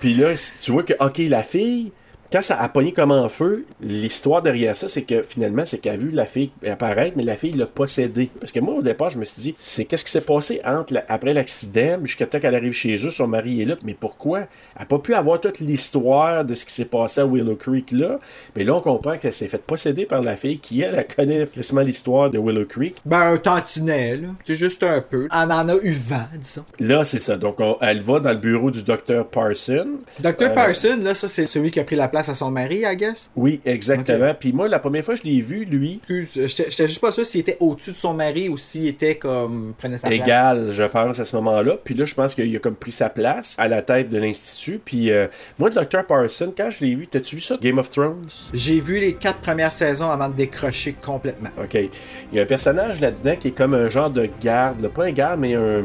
Puis là, tu vois que, OK, la fille. Quand ça a pogné comme en feu, l'histoire derrière ça, c'est que finalement, c'est qu'elle a vu la fille apparaître, mais la fille l'a possédée. Parce que moi, au départ, je me suis dit, c'est qu'est-ce qui s'est passé entre la- après l'accident jusqu'à temps qu'elle arrive chez eux, son mari est là. Mais pourquoi? Elle n'a pas pu avoir toute l'histoire de ce qui s'est passé à Willow Creek là. Mais là, on comprend qu'elle s'est faite posséder par la fille qui, elle, elle connaît forcément l'histoire de Willow Creek. Ben, un tantinet, là. C'est juste un peu. On en a eu vent, disons. Là, c'est ça. Donc, on- elle va dans le bureau du docteur Parson. Dr. Euh, Parson, là, ça, c'est celui qui a pris la place à son mari, I guess? Oui, exactement. Puis moi, la première fois que je l'ai vu, lui, Excuse, j'étais juste pas sûr s'il était au-dessus de son mari ou s'il était comme. prenait sa place. égal, je pense, à ce moment-là. Puis là, je pense qu'il a comme pris sa place à la tête de l'Institut. Puis euh, moi, le docteur Parson, quand je l'ai vu, t'as-tu vu ça, Game of Thrones? J'ai vu les quatre premières saisons avant de décrocher complètement. OK. Il y a un personnage là-dedans qui est comme un genre de garde, là. pas un garde, mais un...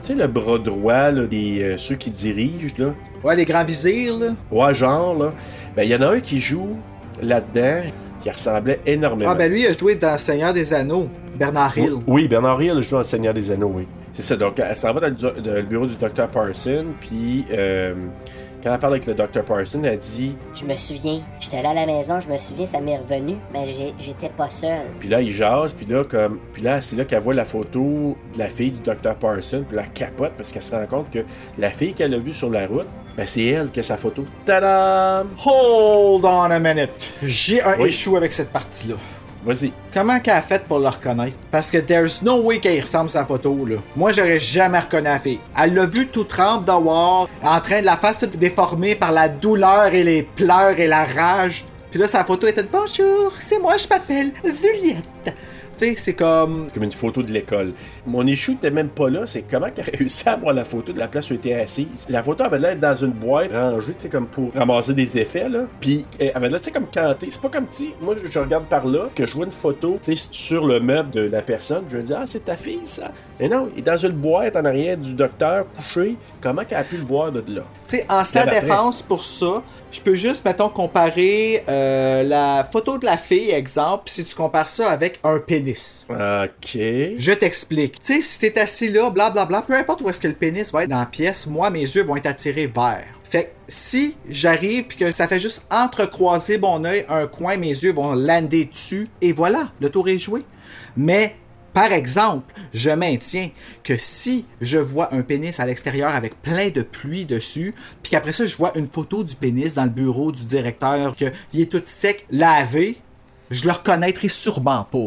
Tu sais, le bras droit, là, des, euh, ceux qui dirigent, là. Ouais, les grands vizirs, là. Ouais, genre, là. Ben, il y en a un qui joue là-dedans qui ressemblait énormément. Ah, ben lui, il a joué dans Seigneur des Anneaux, Bernard Hill. Oui, Bernard Hill joue dans Le Seigneur des Anneaux, oui. C'est ça, donc elle s'en va dans le, dans le bureau du docteur Parson, puis euh, quand elle parle avec le docteur Parson, elle dit, Je me souviens, j'étais là à la maison, je me souviens, ça m'est revenu, mais j'étais pas seule. puis là, il jase, puis là, comme, puis là, c'est là qu'elle voit la photo de la fille du docteur Parson, puis elle capote parce qu'elle se rend compte que la fille qu'elle a vue sur la route, ben c'est elle qui a sa photo. Tadam! Hold on a minute. J'ai un Oui. issue avec cette partie-là. Vas-y. Comment qu'elle a fait pour le reconnaître? Parce que there's no way qu'elle ressemble sa photo, là. Moi, j'aurais jamais reconnu la fille. Elle l'a vue tout trempe d'avoir, en train de la face déformée par la douleur et les pleurs et la rage. Puis là, sa photo était de Bonjour, c'est moi, je m'appelle Juliette. Tu sais, c'est comme. comme une photo de l'école. Mon issue n'était même pas là, c'est comment qu'elle a réussi à avoir la photo de la place où elle était assise. La photo avait l'air dans une boîte rangée, tu sais, comme pour ramasser des effets, là. Puis elle avait l'air, tu sais, comme cantée. C'est pas comme si, moi, je regarde par là, que je vois une photo, tu sais, sur le meuble de la personne, je me dis, ah, c'est ta fille, ça. Mais non, il est dans une boîte en arrière du docteur, couché. Comment qu'elle a pu le voir de là? Tu sais, en sa défense pour ça, je peux juste, mettons, comparer euh, la photo de la fille, exemple, si tu compares ça avec un pénis. OK. Je t'explique. Tu sais, si t'es assis là, blablabla, peu importe où est-ce que le pénis va être dans la pièce, moi, mes yeux vont être attirés vers. Fait que si j'arrive puis que ça fait juste entrecroiser mon œil un coin, mes yeux vont lander dessus, et voilà, le tour est joué. Mais par exemple, je maintiens que si je vois un pénis à l'extérieur avec plein de pluie dessus, puis qu'après ça, je vois une photo du pénis dans le bureau du directeur, qu'il est tout sec, lavé, je le reconnaîtrais sûrement pas,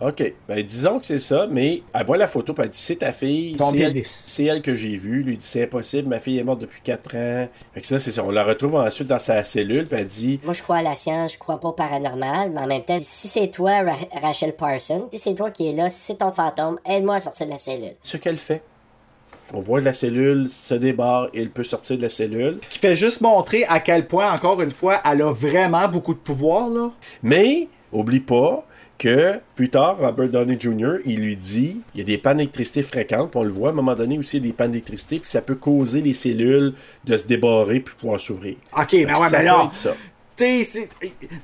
là. OK. Ben, disons que c'est ça, mais elle voit la photo, puis elle dit c'est ta fille. C'est elle, pénis. c'est elle que j'ai vue. Lui dit c'est impossible, ma fille est morte depuis 4 ans. Fait que ça, c'est ça. On la retrouve ensuite dans sa cellule, puis elle dit Moi, je crois à la science, je crois pas au paranormal, mais en même temps, si c'est toi, Ra- Rachel Parson, si c'est toi qui es là, si c'est ton fantôme, aide-moi à sortir de la cellule. ce qu'elle fait. On voit la cellule se débarre et elle peut sortir de la cellule. Qui fait juste montrer à quel point, encore une fois, elle a vraiment beaucoup de pouvoir, là. Mais, oublie pas que plus tard, Robert Downey Jr., il lui dit il y a des pannes d'électricité fréquentes, on le voit à un moment donné aussi, il y a des pannes d'électricité, puis ça peut causer les cellules de se débarrer puis pouvoir s'ouvrir. Ok, mais que ouais, mais là, tu sais, c'est.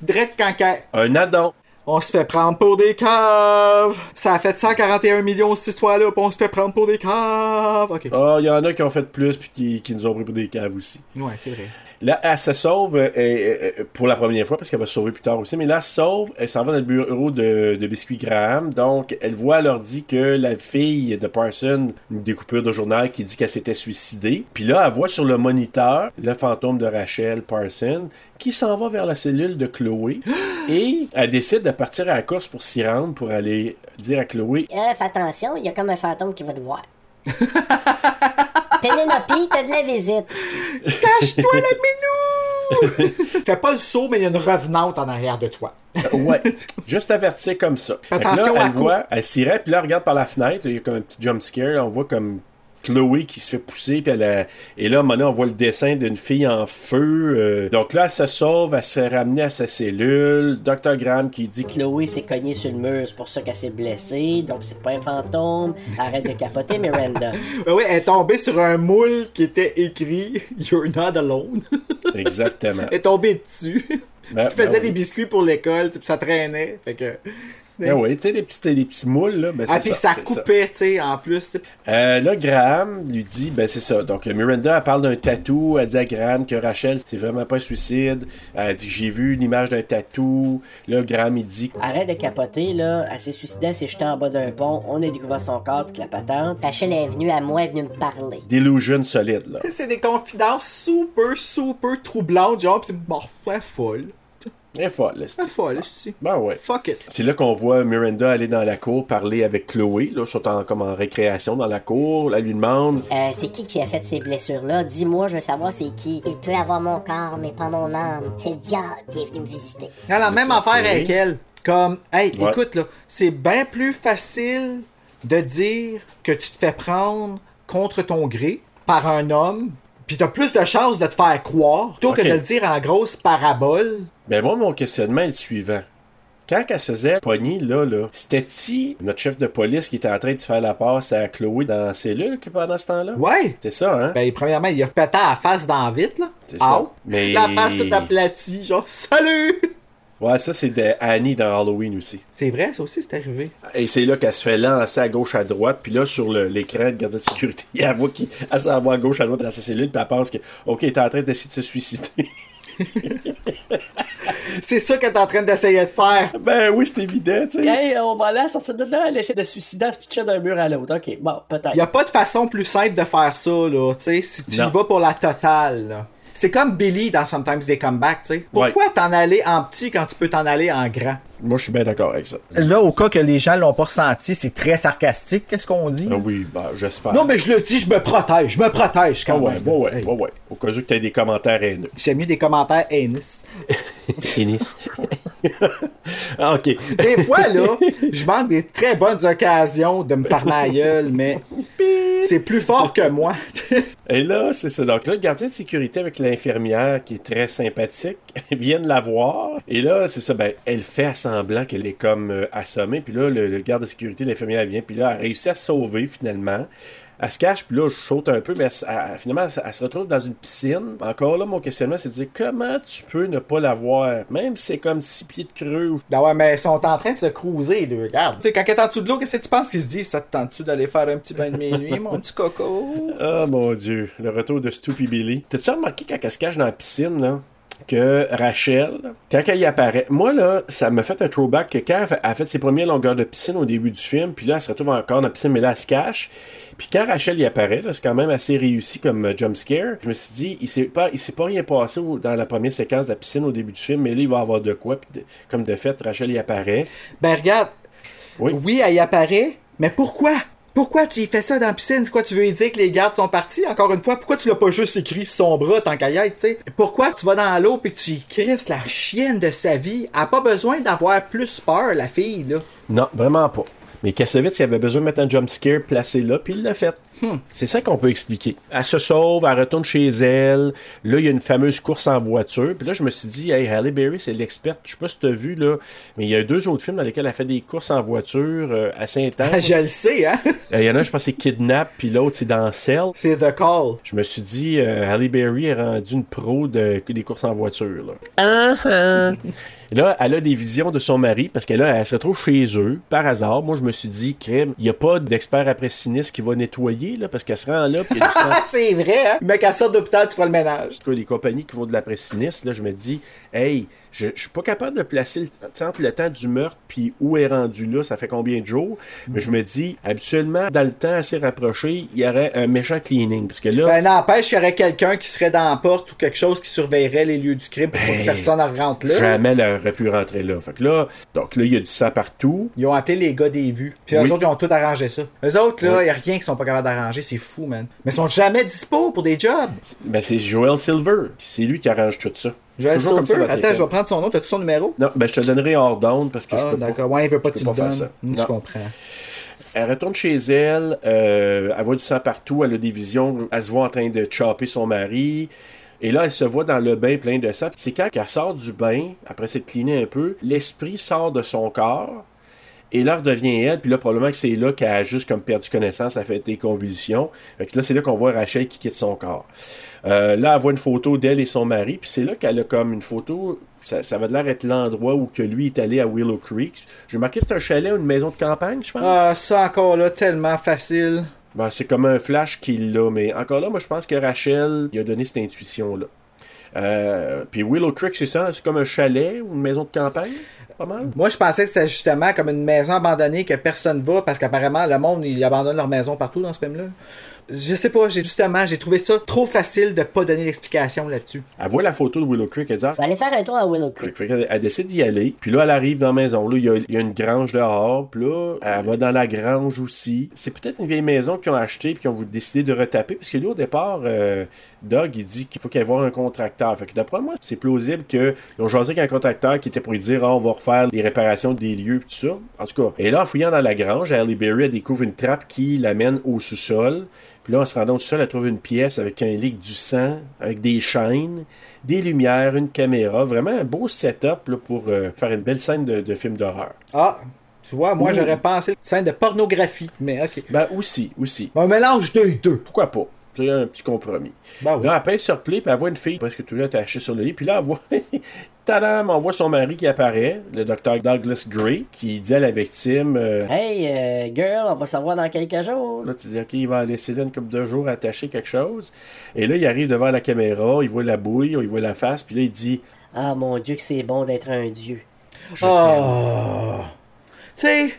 Direct quand Un addon. On se fait prendre pour des caves. Ça a fait 141 millions cette histoire-là, puis on se fait prendre pour des caves. Ok. Ah, il y en a qui ont fait plus puis qui, qui nous ont pris pour des caves aussi. Ouais, c'est vrai. Là, elle se sauve euh, euh, euh, pour la première fois parce qu'elle va se sauver plus tard aussi. Mais là, elle se sauve, elle s'en va dans le bureau de, de Biscuit Graham. Donc, elle voit à l'ordi que la fille de Parson, une découpure de journal qui dit qu'elle s'était suicidée. Puis là, elle voit sur le moniteur le fantôme de Rachel Parson qui s'en va vers la cellule de Chloé. *gasps* et elle décide de partir à la course pour s'y rendre pour aller dire à Chloé Euh, fais attention, il y a comme un fantôme qui va te voir. *laughs* Pénélope, t'as de la visite. Cache-toi la minou! Fais pas le saut, mais il y a une revenante en arrière de toi. Ouais, juste avertir comme ça. Attention là, à elle coup. voit, elle s'irait, puis là, elle regarde par la fenêtre, il y a comme un petit jump scare, là, on voit comme Chloé qui se fait pousser, puis elle a- et là, à un moment donné, on voit le dessin d'une fille en feu. euh, donc là, elle se sauve, elle se ramenée à sa cellule. Dr. Graham qui dit Chloé s'est cognée sur le mur, c'est pour ça qu'elle s'est blessée. Donc c'est pas un fantôme. Arrête de capoter, Miranda. *laughs* Ben oui, elle est tombée sur un moule qui était écrit *laughs* You're not alone. *laughs* Exactement. elle est tombée dessus. Ben, tu faisais ben des biscuits pour l'école, puis ça traînait. Fait que. Ben oui, tu sais, les petits, les petits moules, là. Ben, ah, puis ça, coupait, tu sais, en plus. tu sais. Euh, là, Graham lui dit, ben c'est ça. Donc, Miranda, elle parle d'un tatou. Elle dit à Graham que Rachel, c'est vraiment pas un suicide. Elle dit, j'ai vu une image d'un tatou. Là, Graham, il dit, Arrête de capoter, là. Elle s'est suicidée, elle s'est jetée en bas d'un pont. On a découvert son corps, toute la patente. Rachel est venue à moi, elle est venue me parler. delusion solide, là. C'est des confidences super, super troublantes, genre, pis c'est bon, ouais, folle. Elle folle, Ouais, folle, c'est. Ben ouais. Fuck it. C'est là qu'on voit Miranda aller dans la cour parler avec Chloé. Là, ils sont en, comme en récréation dans la cour. Elle lui demande Euh, c'est qui qui a fait ces blessures-là? Dis-moi, je veux savoir c'est qui. Il peut avoir mon corps, mais pas mon âme. C'est le diable qui est venu me visiter. Alors, même affaire avec elle. Comme, hey, Ouais. écoute, là, c'est bien plus facile de dire que tu te fais prendre contre ton gré par un homme, puis t'as plus de chances de te faire croire, plutôt que de le dire en grosse parabole. Ben moi, mon questionnement est le suivant. Quand elle se faisait pogner, là, là, c'était-tu notre chef de police qui était en train de faire la passe à Chloé dans la cellule pendant ce temps-là? Ouais. C'est ça, hein? Ben, premièrement, il a pété la face dans vite, là. C'est ça. Ow. Mais- La face toute aplatie, genre, *laughs* salut! Ouais, ça, c'est de Annie dans Halloween aussi. C'est vrai, ça aussi, c'est arrivé. Et c'est là qu'elle se fait lancer à gauche, à droite. Puis là, sur l'écran de gardien de sécurité, *laughs* elle voit qu'elle s'en va à gauche, à droite dans sa cellule. Puis elle pense que, OK, est en train d'essayer de se suicider. *laughs* *laughs* C'est ça qu'elle est en train d'essayer de faire. ben oui, c'est évident, tu sais. Hey, on va aller à la sortie de là, elle essaie de suicider, se pitcher d'un mur à l'autre. Ok, bon, peut-être. Il a pas de façon plus simple de faire ça, là, tu sais, si tu Non. y vas pour la totale, là. C'est comme Billy dans Sometimes They Come Back, tu sais. Pourquoi Ouais. t'en aller en petit quand tu peux t'en aller en grand? Moi, je suis bien d'accord avec ça. Là, au cas que les gens l'ont pas ressenti, c'est très sarcastique, qu'est-ce qu'on dit? Ah oui, ben, j'espère. Non, mais je le dis, je me protège, je me protège Ah quand ouais, même. ouais, ouais, Hey, ouais, ouais. Au cas où tu aies des commentaires haineux. J'aime mieux des commentaires haineux. *laughs* Pénis. *laughs* *laughs* Ok. Des fois, là, je manque des très bonnes occasions de me parler à gueule, mais c'est plus fort que moi. *laughs* Et là, c'est ça. Donc là, le gardien de sécurité avec l'infirmière qui est très sympathique *laughs* viennent la voir. Et là, c'est ça. Ben, elle fait semblant qu'elle est comme euh, assommée. Puis là, le, le garde de sécurité, l'infirmière vient. Puis là, elle réussit à se sauver finalement. Elle se cache, puis là, je saute un peu, mais elle, elle- finalement, elle, elle se retrouve dans une piscine. Encore là, mon questionnement, c'est de dire comment tu peux ne pas la voir, même si c'est comme six pieds de creux. Ben ouais, mais ils sont en train de se cruiser, les deux. Regarde. Tu sais, quand elle est en dessous de l'eau, qu'est-ce que tu penses qu'ils se disent? Ça te tente-tu d'aller faire un petit bain de minuit, *laughs* mon petit coco? Oh mon dieu, le retour de Stoopy Billy. T'as-tu remarqué quand elle se cache dans la piscine, là? Que Rachel, quand elle y apparaît, moi là, ça m'a fait un throwback que quand elle a fait ses premières longueurs de piscine au début du film, puis là, elle se retrouve encore dans la piscine, mais là, elle se cache. Puis quand Rachel y apparaît, c'est quand même assez réussi comme euh, jump scare. Je me suis dit, il s'est pas, il s'est pas rien passé au- dans la première séquence de la piscine au début du film, mais là, il va avoir de quoi. Puis de- comme de fait, Rachel y apparaît. Ben regarde. Oui. elle y apparaît, mais pourquoi? Pourquoi tu y fais ça dans la piscine? C'est quoi, tu veux y dire que les gardes sont partis? Encore une fois, pourquoi tu l'as pas juste écrit son bras tant qu'à y être, tu sais? Pourquoi tu vas dans l'eau pis que tu y crisses la chienne de sa vie? Elle a pas besoin d'avoir plus peur, la fille, là. Non, vraiment pas. Mais Kassovitz, il avait besoin de mettre un jump scare placé là, puis il l'a fait. C'est ça qu'on peut expliquer. Elle se sauve, elle retourne chez elle. Là, il y a une fameuse course en voiture. Puis là, je me suis dit, hey, Halle Berry, c'est l'experte. Je sais pas si tu as vu, là, mais il y a deux autres films dans lesquels elle fait des courses en voiture euh, assez intenses. Je le sais, hein? *laughs* Euh, Il y en a un, je pense, c'est Kidnap, puis l'autre, c'est dans Cell. C'est The Call. Je me suis dit, euh, Halle Berry est rendue une pro de, des courses en voiture. Là. *laughs* Et Là, elle a des visions de son mari parce qu'elle elle se retrouve chez eux par hasard. Moi, je me suis dit, crème, il n'y a pas d'expert après sinistre qui va nettoyer là, parce qu'elle se rend là. Puis. Ah, *laughs* c'est vrai, hein? Mais qu'elle sorte d'hôpital, tu feras le ménage. En tout cas, les compagnies qui vont de l'après sinistre, là, je me dis, hey, je, je suis pas capable de placer le, entre le temps du meurtre puis où est rendu là, ça fait combien de jours? Mais je me dis, habituellement, dans le temps assez rapproché, il y aurait un méchant cleaning. Parce que là, Ben, n'empêche qu'il y aurait quelqu'un qui serait dans la porte ou quelque chose qui surveillerait les lieux du crime pour que Ben, personne ne rentre là. jamais elle aurait pu rentrer là. Fait que là, donc là, il y a du sang partout. Ils ont appelé les gars des vues. Puis Oui. eux autres, ils ont tout arrangé ça. Eux autres, là, il Oui. y a rien qu'ils sont pas capables d'arranger. C'est fou, man. Mais ils sont jamais dispo pour des jobs. Ben, c'est Joel Silver. C'est lui qui arrange tout ça. Joël Toujours comme ça Attends, je vais prendre son nom. T'as-tu son numéro? Non, ben, je te donnerai hors down parce que je Ah, peux pas. d'accord. Ouais, il veut pas je que tu peux faire donnes. ça. Je comprends. Elle retourne chez elle, euh, elle voit du sang partout, elle a des visions, elle se voit en train de chopper son mari. Et là, elle se voit dans le bain plein de sang. C'est quand elle sort du bain, après s'être cleanée un peu, l'esprit sort de son corps. Et là, redevient elle, puis là, probablement que c'est là qu'elle a juste comme perdu connaissance, elle fait des convulsions. Fait que là, c'est là qu'on voit Rachel qui quitte son corps. Euh, là, elle voit une photo d'elle et son mari, puis c'est là qu'elle a comme une photo, ça, ça va de l'air être l'endroit où que lui est allé à Willow Creek. J'ai marqué c'est un chalet ou une maison de campagne, je pense? Ah, ça encore là, tellement facile. Ben, c'est comme un flash qu'il l'a, mais encore là, moi je pense que Rachel il a donné cette intuition-là. Euh, puis Willow Creek, c'est ça, c'est comme un chalet ou une maison de campagne, pas mal? Moi, je pensais que c'était justement comme une maison abandonnée que personne va parce qu'apparemment, le monde, il abandonne leur maison partout dans ce film-là. Je sais pas, j'ai justement, j'ai trouvé ça trop facile de pas donner d'explication là-dessus. Elle voit la photo de Willow Creek, elle dit ah, Je vais aller faire un tour à Willow Creek. Elle décide d'y aller. Puis là, elle arrive dans la maison. Là, il y a, il y a une grange dehors. Puis là, elle va dans la grange aussi. C'est peut-être une vieille maison qu'ils ont achetée puis qu'ils ont décidé de retaper. Parce que lui, au départ, euh, Doug, il dit qu'il faut qu'il y ait un contracteur. Fait que d'après moi, c'est plausible qu'ils ont jasé avec un contracteur qui était pour lui dire Ah, on va refaire les réparations des lieux puis tout ça. En tout cas. Et là, en fouillant dans la grange, Halle Berry, elle découvre une trappe qui l'amène au sous-sol. Puis là, en se rendant au sol, elle trouve une pièce avec un lit du sang, avec des chaînes, des lumières, une caméra. Vraiment un beau setup là, pour euh, faire une belle scène de, de film d'horreur. Ah, tu vois, moi j'aurais pensé une scène de pornographie, mais ok. Ben aussi, aussi. Un mélange de deux. Pourquoi pas? C'est un petit compromis. Ben oui. Là, elle pèse sur play, puis elle voit une fille presque tout là attachée sur le lit. Puis là, elle voit... *laughs* Tadam! On voit son mari qui apparaît, le docteur Douglas Gray, qui dit à la victime... euh, Hey, euh, girl, on va savoir dans quelques jours. Là, tu dis, OK, il va laisser là une couple de jours attacher quelque chose. Et là, il arrive devant la caméra, il voit la bouille, il voit la face, puis là, il dit Ah mon Dieu, que c'est bon d'être un dieu. Je. Oh. Tu sais,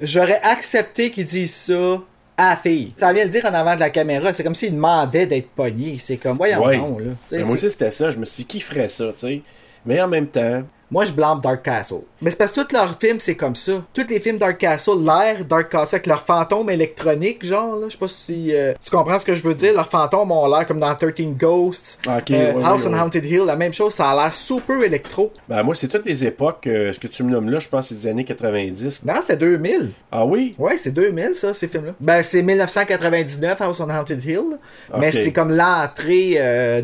j'aurais accepté qu'ils disent ça à la fille. Ça vient le dire en avant de la caméra, c'est comme s'il demandait d'être pogné. C'est comme, voyons Ouais. donc, là. Moi aussi, c'était ça. Je me suis dit, qui ferait ça, tu sais? Mais en même temps, Moi, je blâme Dark Castle. Mais c'est parce que tous leurs films, c'est comme ça. Tous les films Dark Castle, l'air Dark Castle avec leurs fantômes électroniques, genre, là. Je sais pas si euh, tu comprends ce que je veux dire. Leurs fantômes ont l'air comme dans 13 Ghosts. Ah, ok, Euh, ouais, House ouais, on ouais. Haunted Hill, la même chose. Ça a l'air super électro. ben, moi, c'est toutes les époques. euh, ce que tu me nommes là, je pense que c'est des années 90. Non, c'est 2000. Ah oui? Ouais, c'est 2000, ça, ces films-là. Ben, c'est 1999, House on Haunted Hill. Mais c'est comme l'entrée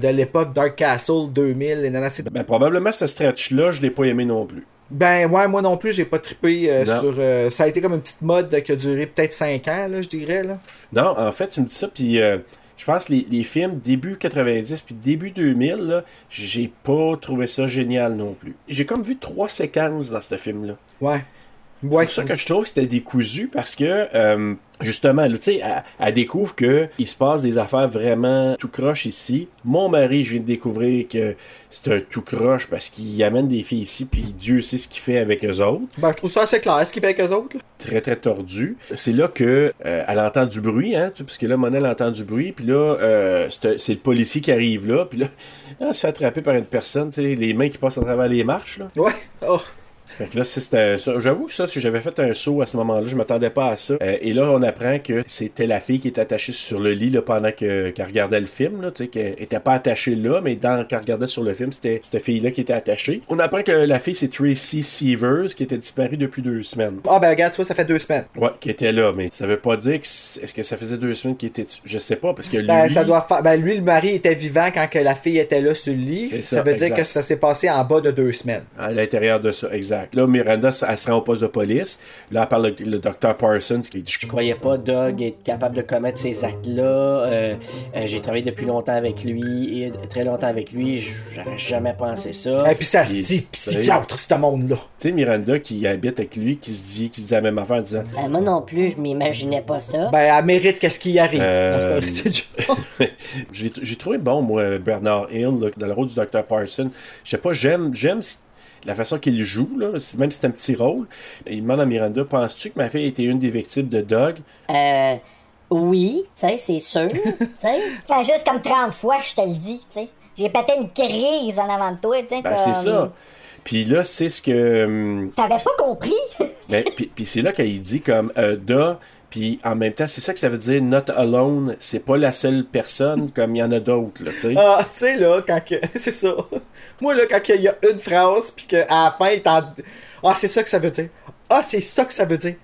de l'époque Dark Castle 2000. et nanana, Ben, probablement, ce stretch-là, je l'ai pas aimé non plus. Ben, ouais, moi non plus, j'ai pas trippé euh, sur. euh, ça a été comme une petite mode qui a duré peut-être 5 ans, là, je dirais, là. Non, en fait, tu me dis ça, puis euh, je pense que les, les films début 90 puis début 2000, là, j'ai pas trouvé ça génial non plus. J'ai comme vu trois séquences dans ce film-là. Ouais. C'est Ouais. pour ça que je trouve que c'était décousu parce que euh, justement, tu sais, elle, elle découvre que il se passe des affaires vraiment tout croche ici. Mon mari, je viens de découvrir que c'est un tout croche parce qu'il amène des filles ici, puis Dieu sait ce qu'il fait avec eux autres. Ben, je trouve ça assez clair, ce qu'il fait avec eux autres. là. Très très tordu. C'est là que euh, elle entend du bruit, hein, parce que là, Monel entend du bruit, puis là, euh, c'est c'est le policier qui arrive là, puis là, *laughs* elle se fait attraper par une personne, tu sais, les mains qui passent à travers les marches, là. Ouais. Oh. Fait que là, si c'était. J'avoue que ça, si j'avais fait un saut à ce moment-là, je m'attendais pas à ça. Euh, et là, on apprend que c'était la fille qui était attachée sur le lit là, pendant que- qu'elle regardait le film. Là, tu sais, qu'elle était pas attachée là, mais dans qu'elle regardait sur le film, c'était cette fille-là qui était attachée. On apprend que la fille, c'est Tracy Severs, qui était disparue depuis deux semaines. Ah, ben, regarde, tu vois, ça fait deux semaines. Ouais, qui était là, mais ça veut pas dire que est-ce que ça faisait deux semaines qu'il était. Je sais pas, parce que lui. Ben, ça doit. Ben, lui, le mari était vivant quand que la fille était là sur le lit. Ça, ça, veut dire que ça s'est passé en bas de deux semaines. À l'intérieur de ça, exact. Là, Miranda, elle se rend au poste de police. Là, elle parle le, le docteur Parsons qui dit Je croyais pas Doug être capable de commettre ces actes-là. Euh, euh, j'ai travaillé depuis longtemps avec lui, et très longtemps avec lui. J'aurais jamais pensé ça. Et puis ça se dit psychiatre, ce monde-là. Tu sais, Miranda qui habite avec lui, qui se dit, qui se dit la même affaire en disant Ben, moi non plus, je m'imaginais pas ça. Ben, elle mérite qu'est-ce qui y arrive. Euh. *laughs* J'ai trouvé bon, moi, Bernard Hill, là, dans le rôle du Dr. Parson. Je sais pas, j'aime j'aime la façon qu'il joue, là, même si c'est un petit rôle. Il demande à Miranda Penses-tu que ma fille a été une des victimes de Doug? Euh, oui, tu sais, c'est sûr. Fait *laughs* juste comme 30 fois, je te le dis, tu sais. J'ai pété une crise en avant de toi, tu sais. Ben, c'est comme- ça. Puis là, c'est ce que. hum, T'avais pas compris? *laughs* Ben, puis, puis c'est là qu'il dit comme euh, da, puis en même temps, c'est ça que ça veut dire not alone, c'est pas la seule personne *laughs* comme il y en a d'autres, là, tu sais. Ah, tu sais, là, quand que. *laughs* C'est ça. Moi, là, quand il y a une phrase, puis qu'à la fin, il t'en. Ah, c'est ça que ça veut dire. Ah, c'est ça que ça veut dire.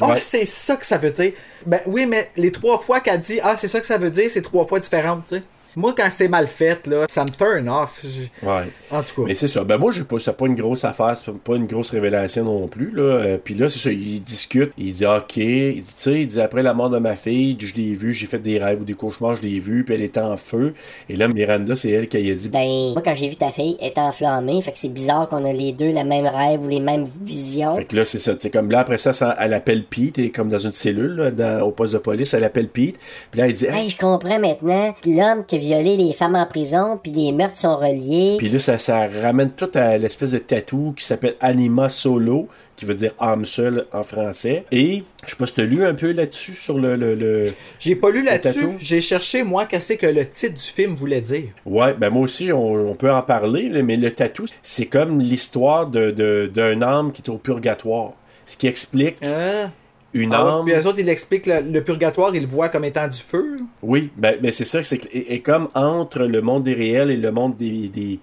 Ah, Ouais. c'est ça que ça veut dire. Ben oui, mais les trois fois qu'elle dit Ah, c'est ça que ça veut dire, c'est trois fois différentes, tu sais. Moi, quand c'est mal fait, là, ça me turn off. Ouais. En tout cas. Mais c'est ça. Ben moi, j'ai pas, c'est pas une grosse affaire, c'est pas une grosse révélation non plus. Là. Euh, Puis là, c'est ça, il discute. Il dit OK. Il dit, tu sais, il dit après la mort de ma fille, je l'ai vue, j'ai fait des rêves ou des cauchemars, je l'ai vue, puis elle était en feu. Et là, Miranda, c'est elle qui a dit Ben, moi, quand j'ai vu ta fille, elle était enflammée. Fait que c'est bizarre qu'on a les deux le même rêve ou les mêmes visions. Fait que là, c'est ça. Tu sais, comme là, après ça, ça, elle appelle Pete, elle est comme dans une cellule, là, dans- au poste de police, elle appelle Pete. Puis là, elle dit Hey, Hey, je comprends maintenant. L'homme qui a violé les femmes en prison, puis les meurtres sont reliés. Puis là, ça, ça ramène tout à l'espèce de tatou qui s'appelle Anima Solo, qui veut dire âme seule en français. Et je sais pas si t'as lu un peu là-dessus sur le. le, le- J'ai pas lu là-dessus. tatou. J'ai cherché, moi, qu'est-ce que le titre du film voulait dire. Ouais, ben moi aussi, on, on peut en parler, mais le tatou, c'est comme l'histoire de, de- d'un âme qui est au purgatoire. Ce qui explique Hein? Une Ah ouais, âme. Puis eux autres, ils l'expliquent, le, le purgatoire, ils le voient comme étant du feu. là. Oui, ben, ben c'est ça, c'est comme entre le monde des réels et le monde des. des...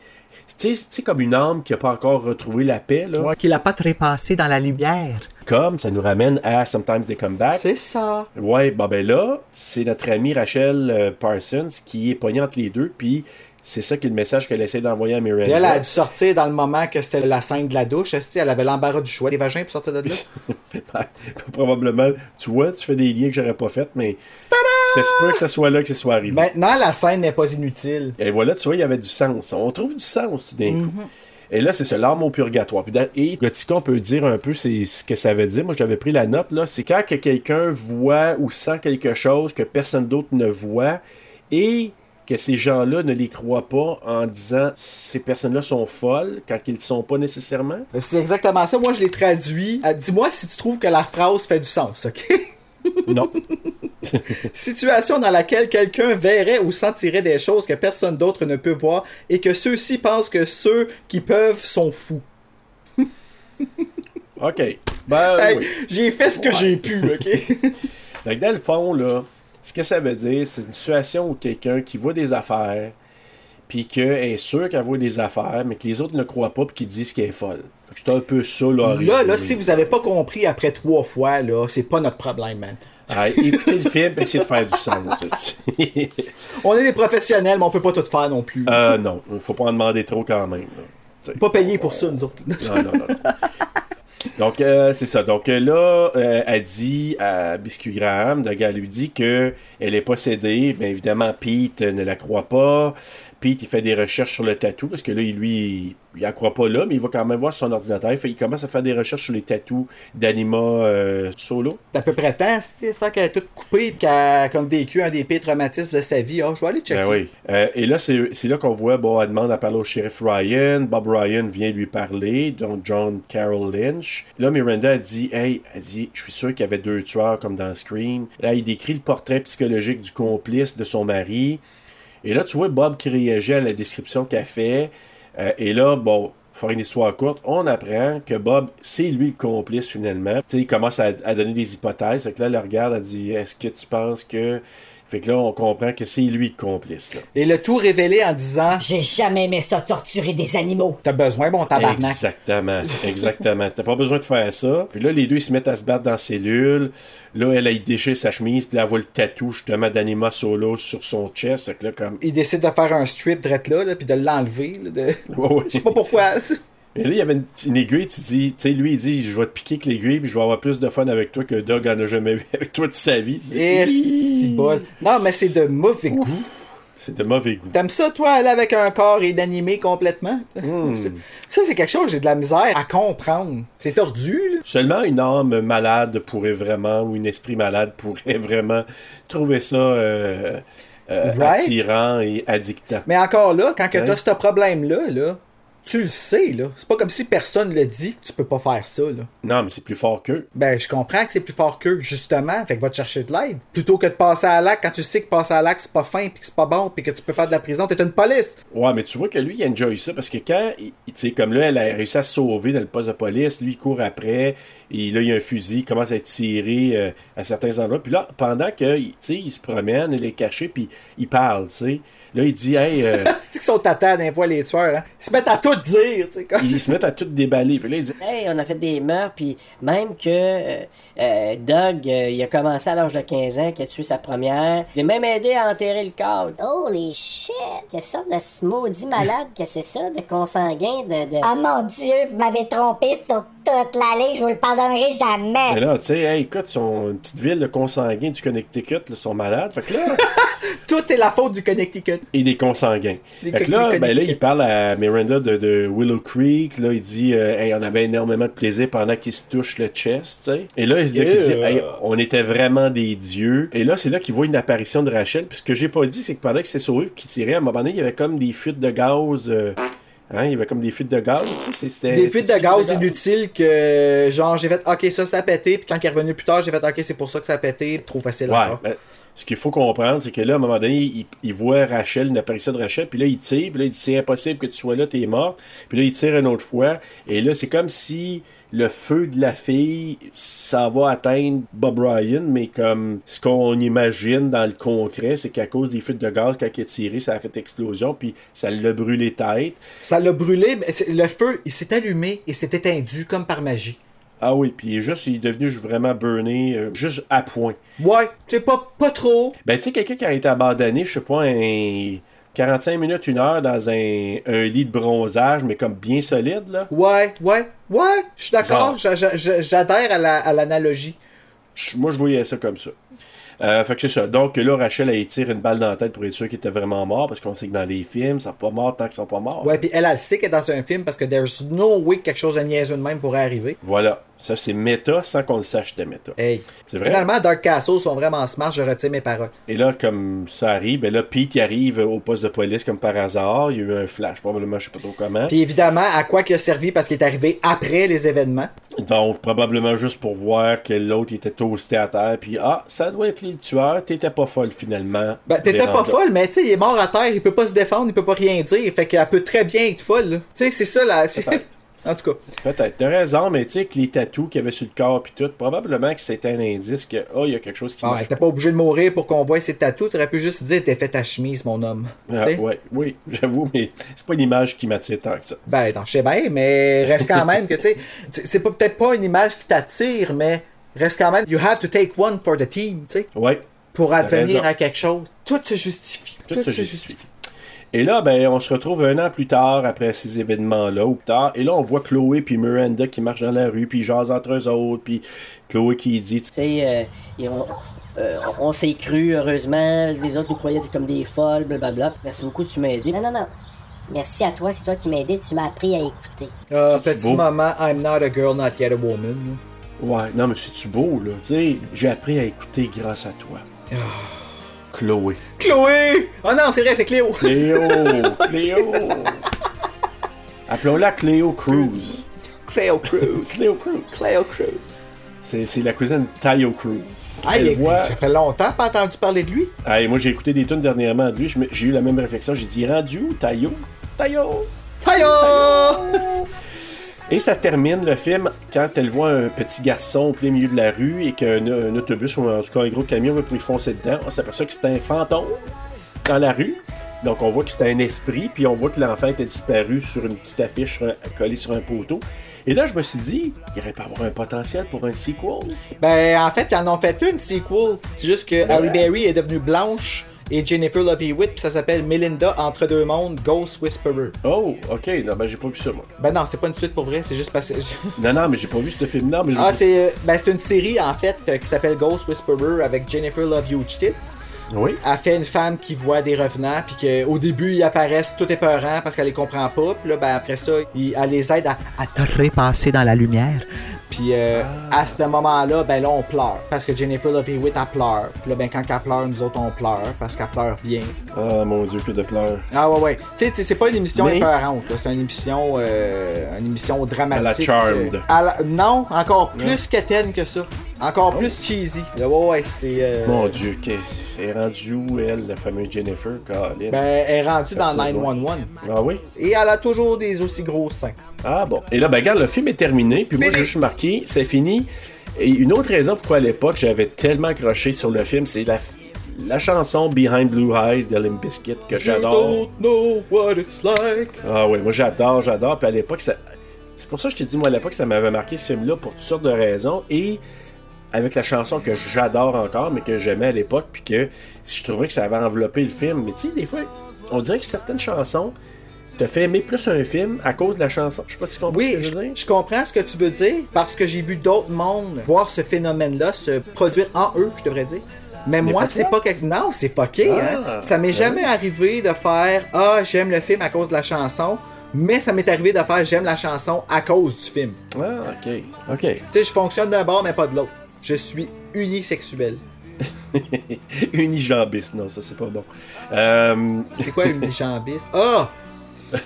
Tu sais, comme une âme qui n'a pas encore retrouvé la paix, là. Qu'il a pas trépassé dans la lumière. Comme ça nous ramène à Sometimes They Come Back. C'est ça. Ouais, bon ben là, c'est notre amie Rachel euh, Parsons qui est poignée entre les deux, puis c'est ça qui est le message qu'elle essaie d'envoyer à Miranda. Elle a dû sortir dans le moment que c'était la scène de la douche. esti, Elle avait l'embarras du choix des vagins pour sortir de là? *laughs* Probablement, tu vois, tu fais des liens que j'aurais pas fait, mais c'est peut que ce soit là que ce soit arrivé. Maintenant, la scène n'est pas inutile. Et voilà, tu vois, il y avait du sens. On trouve du sens tout d'un coup. Et là, c'est ça, l'arme au purgatoire. Et Gothica, on peut dire un peu c'est ce que ça veut dire. Moi, j'avais pris la note, là. C'est quand que quelqu'un voit ou sent quelque chose que personne d'autre ne voit et que ces gens-là ne les croient pas en disant ces personnes-là sont folles quand ils ne sont pas nécessairement? C'est exactement ça. Moi, je l'ai traduit. Euh, Dis-moi si tu trouves que la phrase fait du sens, OK? *laughs* Non. *laughs* Situation dans laquelle quelqu'un verrait ou sentirait des choses que personne d'autre ne peut voir et que ceux-ci pensent que ceux qui peuvent sont fous. *laughs* OK. Ben, Hey, oui. J'ai fait ce que Ouais. j'ai pu, OK? Que dans le fond, là, ce que ça veut dire, c'est une situation où quelqu'un qui voit des affaires, puis qu'elle est sûr qu'elle voit des affaires, mais que les autres ne croient pas, puis qui disent qu'elle est folle. Que C'est un peu ça, là. Là, là, si vous avez pas compris après trois fois, là, c'est pas notre problème, man. Ah, écoutez le film, essayez de faire du sens. *laughs* On est des professionnels, mais on peut pas tout faire non plus. euh, non, faut pas en demander trop quand même. là. Pas payé pour ça, nous autres. Non, non, non. non. *laughs* Donc, euh, c'est ça. Donc euh, là, euh, elle dit à Biscuit Graham, le gars lui dit que elle est possédée. Bien évidemment, Pete ne la croit pas. Pete, il fait des recherches sur le tatou, parce que là, il- lui, il la croit pas là, mais il va quand même voir son ordinateur. Il, fait- il commence à faire des recherches sur les tatous d'Anima euh, Solo. C'est à peu près temps, c'est ça qu'elle a tout coupé et qu'elle a comme vécu un des pires traumatismes de sa vie. Ah, je vais aller checker. Ben oui. Euh, et là, c'est c'est là qu'on voit, bon, elle demande à parler au shérif Ryan. Bob Ryan vient lui parler, donc John Carroll Lynch. Là, Miranda a dit, hey, elle dit, je suis sûr qu'il y avait deux tueurs comme dans Scream. Là, il décrit le portrait psychologique du complice de son mari. Et là, tu vois Bob qui réagit à la description qu'elle fait. Euh, et là, bon, pour faire une histoire courte, on apprend que Bob, c'est lui le complice finalement. Il commence à, donner des hypothèses. Que là, elle le regarde, elle dit, est-ce que tu penses que... Fait que là, on comprend que c'est lui le complice. Là. Et le tout révélé en disant J'ai jamais aimé ça torturer des animaux. T'as besoin, bon tabarnak. Exactement, exactement. T'as pas besoin de faire ça. Puis là, les deux ils se mettent à se battre dans la cellule. Là, elle, elle déchire sa chemise, puis là, elle voit le tatou justement d'Anima Solo sur son chest. Fait que là, comme. Il décide de faire un strip drette là, là puis de l'enlever. de... Ouais, ouais. Je sais pas pourquoi. Et là, il y avait une, une aiguille, tu dis, tu sais, lui, il dit, je vais te piquer avec l'aiguille, puis je vais avoir plus de fun avec toi que Doug en a jamais vu avec toi de sa vie. Tu dis, Et bol. Non, mais c'est de mauvais goût. C'est de mauvais goût. T'aimes ça, toi, aller avec un corps inanimé complètement? *laughs* Hmm. Ça, c'est quelque chose que j'ai de la misère à comprendre. C'est tordu, là. Seulement une âme malade pourrait vraiment, ou un esprit malade pourrait *laughs* vraiment trouver ça euh, euh, Right. attirant et addictant. Mais encore là, quand que Ouais. t'as ce problème-là, là, tu le sais, là. C'est pas comme si personne le dit que tu peux pas faire ça, là. Non, mais c'est plus fort qu'eux. Ben, je comprends que c'est plus fort qu'eux, justement. Fait que va te chercher de l'aide. Plutôt que de passer à l'acte quand tu sais que passer à l'acte, c'est pas fin, puis que c'est pas bon, puis que tu peux faire de la prison, t'es une police. Ouais, mais tu vois que lui, il enjoy ça parce que quand, tu sais, comme là, elle a réussi à se sauver dans le poste de police, lui, il court après, Et là, il y a un fusil, il commence à être tiré euh, à certains endroits. Puis là, pendant que, tu sais, il se promène, il est caché, puis il parle, tu sais. Là, il dit, hey, euh, *laughs* C'est qu'ils sont d'un les tueurs, hein? Ils se mettent à tout dire, tu sais. Comme... ils se mettent à tout déballer. Puis là, il dit, Hey, on a fait des meurtres, puis même que euh, euh, Doug, euh, il a commencé à l'âge de 15 ans, qu'il a tué sa première. Il a même aidé à enterrer le corps. Holy shit! Quelle sorte de maudit malade que c'est ça, de consanguin, de... de... Ah mon dieu, vous m'avez trompé sur toute la ligne, je vous le pardonnerai jamais. mais là, tu sais, hey, écoute, son une petite ville de consanguins du Connecticut, là, sont malades. Fait que là, *laughs* Tout est la faute du Connecticut. et des consanguins. Des Fait que là, ben là, il parle à Miranda de, de Willow Creek. Là, il dit, euh, hey, on avait énormément de plaisir pendant qu'il se touche le chest, tu sais. Et là, il, là, qu'il dit, Yeah. hey, on était vraiment des dieux. Et là, c'est là qu'il voit une apparition de Rachel. Puis ce que j'ai pas dit, c'est que pendant qu'il s'est sauvé, qu'il tirait, à un moment donné, il y avait comme des fuites de gaz. euh, hein, il y avait comme des fuites de gaz. Des fuites de gaz inutiles que, genre, j'ai fait, ok, ça, ça a pété, puis quand il est revenu plus tard, j'ai fait, ok, c'est pour ça que ça a pété, trop facile à Ouais. ben, ce qu'il faut comprendre, c'est que là, à un moment donné, il, il voit Rachel, une apparition de Rachel, puis là, il tire, puis là, il dit c'est impossible que tu sois là, t'es morte. Puis là, il tire une autre fois, et là, c'est comme si le feu de la fille, ça va atteindre Bob Ryan, mais comme ce qu'on imagine dans le concret, c'est qu'à cause des fuites de gaz, quand il a tiré, ça a fait explosion, puis ça l'a brûlé tête. Ça l'a brûlé, mais le feu, il s'est allumé et s'est étendu comme par magie. Ah oui, puis il est juste, il est devenu vraiment burné, euh, juste à point. Ouais, c'est pas, pas trop. Ben, tu sais, quelqu'un qui a été abandonné, je sais pas, un 45 minutes, une heure dans un, un lit de bronzage, mais comme bien solide, là. Ouais, ouais, ouais, je suis d'accord, j'adhère à la- à l'analogie. Moi, je voyais ça comme ça. Euh, fait que c'est ça. Donc là, Rachel, elle tire une balle dans la tête pour être sûr qu'il était vraiment mort, parce qu'on sait que dans les films, ça pas mort tant qu'ils sont pas morts. Ouais, puis elle, elle sait qu'elle est dans un film parce que there's no way que quelque chose de niaiseux de même pourrait arriver. Voilà. Ça, c'est méta sans qu'on le sache c'était méta. Hey. C'est vrai? Finalement, Dark Castle sont vraiment smart, je retire mes paroles. Et là, comme ça arrive, ben là, Pete il arrive au poste de police comme par hasard. Il y a eu un flash, probablement, je sais pas trop comment. Puis évidemment, à quoi qu'il a servi parce qu'il est arrivé après les événements. Donc, probablement juste pour voir que l'autre était toasté à terre, puis ah, ça doit être le tueur, t'étais pas folle finalement. Ben, t'étais pas folle, mais tu sais, il est mort à terre, il peut pas se défendre, il peut pas rien dire. Fait qu'elle peut très bien être folle. Tu sais, c'est ça, là. En tout cas. Peut-être, t'as raison, mais tu sais, que les tatous qu'il y avait sur le corps, puis tout, probablement que c'était un indice que, oh, il y a quelque chose qui Ah, marche t'es pas obligé de mourir pour qu'on voie ses tatous. T'aurais pu juste dire, t'es fait ta chemise, mon homme. Ah, ouais, oui, j'avoue, mais c'est pas une image qui m'attire tant que ça. Ben, je sais bien, mais reste quand même que, tu sais, c'est- peut-être pas une image qui t'attire, mais reste quand même, you have to take one for the team, tu sais, Ouais. pour advenir à quelque chose. Tout se justifie. Tout se justifie. Et là, ben, on se retrouve un an plus tard, après ces événements-là, ou plus tard, et là, on voit Chloé puis Miranda qui marchent dans la rue, puis ils jasent entre eux autres, puis Chloé qui dit, Tu sais, euh, on, euh, on s'est cru, heureusement. Les autres nous croyaient comme des folles, blablabla. Merci beaucoup, tu m'as aidé. Non, non, non. Merci à toi, c'est toi qui m'as aidé, tu m'as appris à écouter. Ah, petit beau? moment, I'm not a girl, not yet a woman. Ouais, non, mais c'est-tu beau, là? Tu sais, j'ai appris à écouter grâce à toi. Chloé. Chloé! Oh non, c'est vrai, c'est Cléo. Cléo! Cléo! Appelons-la Cléo Cruz. Cléo Cruz. Cléo Cruz. Cléo Cruz. C'est c'est la cousine de Tayo Cruz. Hey, Elle voit- Ça fait longtemps pas entendu parler de lui. Hey, moi, j'ai écouté des tunes dernièrement de lui. J'ai eu la même réflexion. J'ai dit, rendu où, Tayo? Tayo! Tayo! Et ça termine le film quand elle voit un petit garçon au plein milieu de la rue et qu'un un autobus ou en tout cas un gros camion va lui foncer dedans. On s'aperçoit que c'est un fantôme dans la rue. Donc on voit que c'est un esprit, puis on voit que l'enfant était disparu sur une petite affiche collée sur un poteau. Et là, je me suis dit, il aurait pas avoir un potentiel pour un sequel. Ben, en fait, ils en ont fait une sequel. C'est juste que Halle Berry est devenue blanche et Jennifer Love Hewitt, ça s'appelle Melinda Entre deux mondes, Ghost Whisperer. Oh, ok, non, ben j'ai pas vu ça, moi. Ben non, c'est pas une suite pour vrai, c'est juste parce que... Non, non, mais j'ai pas vu ce film-là. Ah, c'est euh, ben, c'est une série, en fait, euh, qui s'appelle Ghost Whisperer avec Jennifer Love Hewitt. Oui. Elle fait une femme qui voit des revenants, puis qu'au début, ils apparaissent tout épeurants parce qu'elle les comprend pas. Puis là, ben, après ça, il- elle les aide à, à trépasser dans la lumière. Puis euh, à ce moment-là, ben là, on pleure. Parce que Jennifer Love Hewitt, elle pleure. Puis là, ben, quand elle pleure, nous autres, on pleure. Parce qu'elle pleure bien. Ah, mon Dieu, que de pleurs. Ah ouais, ouais. Tu sais, tu sais, c'est pas une émission Mais- épeurante. C'est une émission, euh, une émission dramatique. À la Charmed. euh, à la- Non, encore plus quétaine que ça. Encore plus cheesy. Là, ouais, ouais, c'est... euh, Mon Dieu, que... Elle est rendue où, elle, la fameuse Jennifer, Colin? Ben, elle est rendue dans Ça, c'est 911. Ah oui? Et elle a toujours des aussi gros seins. Ah bon. Et là, ben regarde, le film est terminé, puis moi, j'ai juste marqué, c'est fini. Et une autre raison pourquoi à l'époque, j'avais tellement accroché sur le film, c'est la, la chanson Behind Blue Eyes de Limp Bizkit que j'adore. You don't know what it's like. Ah oui, moi j'adore, j'adore. Puis à l'époque, ça... c'est pour ça que je t'ai dit, moi à l'époque, ça m'avait marqué ce film-là pour toutes sortes de raisons. Et avec la chanson que j'adore encore, mais que j'aimais à l'époque, puis que je trouvais que ça avait enveloppé le film. Mais tu sais, des fois, on dirait que certaines chansons te fait aimer plus un film à cause de la chanson. Je sais pas si tu comprends ce Oui, que je veux dire. je, je comprends ce que tu veux dire parce que j'ai vu d'autres mondes voir ce phénomène-là se produire en eux, je devrais dire. Mais, Mais moi, pas c'est pas quelque... Non, c'est fucké, Ah, hein. Ça m'est ben jamais arrivé de faire Ah, j'aime le film à cause de la chanson, mais ça m'est arrivé de faire J'aime la chanson à cause du film. Ah, ok. Ok. Tu sais, je fonctionne d'un bord, mais pas de l'autre. Je suis unisexuel. *laughs* Unijambiste, non, ça c'est pas bon. Euh, C'est quoi unijambiste? Ah! *laughs*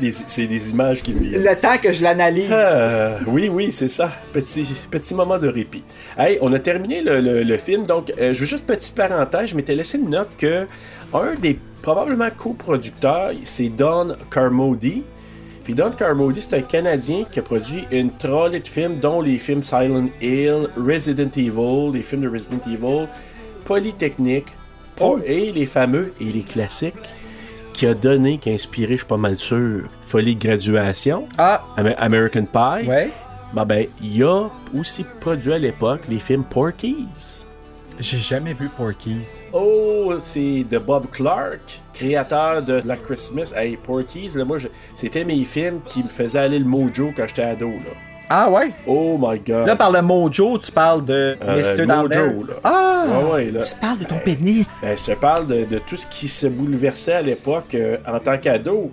les- c'est des images qui me. Le temps que je l'analyse. Ah, oui, oui, c'est ça. Petit, petit moment de répit. Hey, on a terminé le, le- le film, donc euh, je veux juste petite parenthèse, je m'étais laissé une note que un des probablement coproducteurs, c'est Don Carmody. Puis Don Carmody, c'est un Canadien qui a produit une trolley de films, dont les films Silent Hill, Resident Evil, les films de Resident Evil, Polytechnique, Oh. et les fameux et les classiques qui a donné, qui a inspiré, je suis pas mal sûr, Folie de graduation, Ah! Am- American Pie. Ouais. Ben, ben, il a aussi produit à l'époque les films Porky's. J'ai jamais vu Porky's. Oh, c'est de Bob Clark, créateur de La Christmas. Hey, Porky's, là, moi, je- c'était mes films qui me faisaient aller le mojo quand j'étais ado, là. Ah ouais? Oh my god. Là, par le mojo, tu parles de Euh, Mr. Mojo, là. Ah! Ouais, ouais, là. Tu parles de ton pénis. Ben, je te parle de, de tout ce qui se bouleversait à l'époque euh, en tant qu'ado.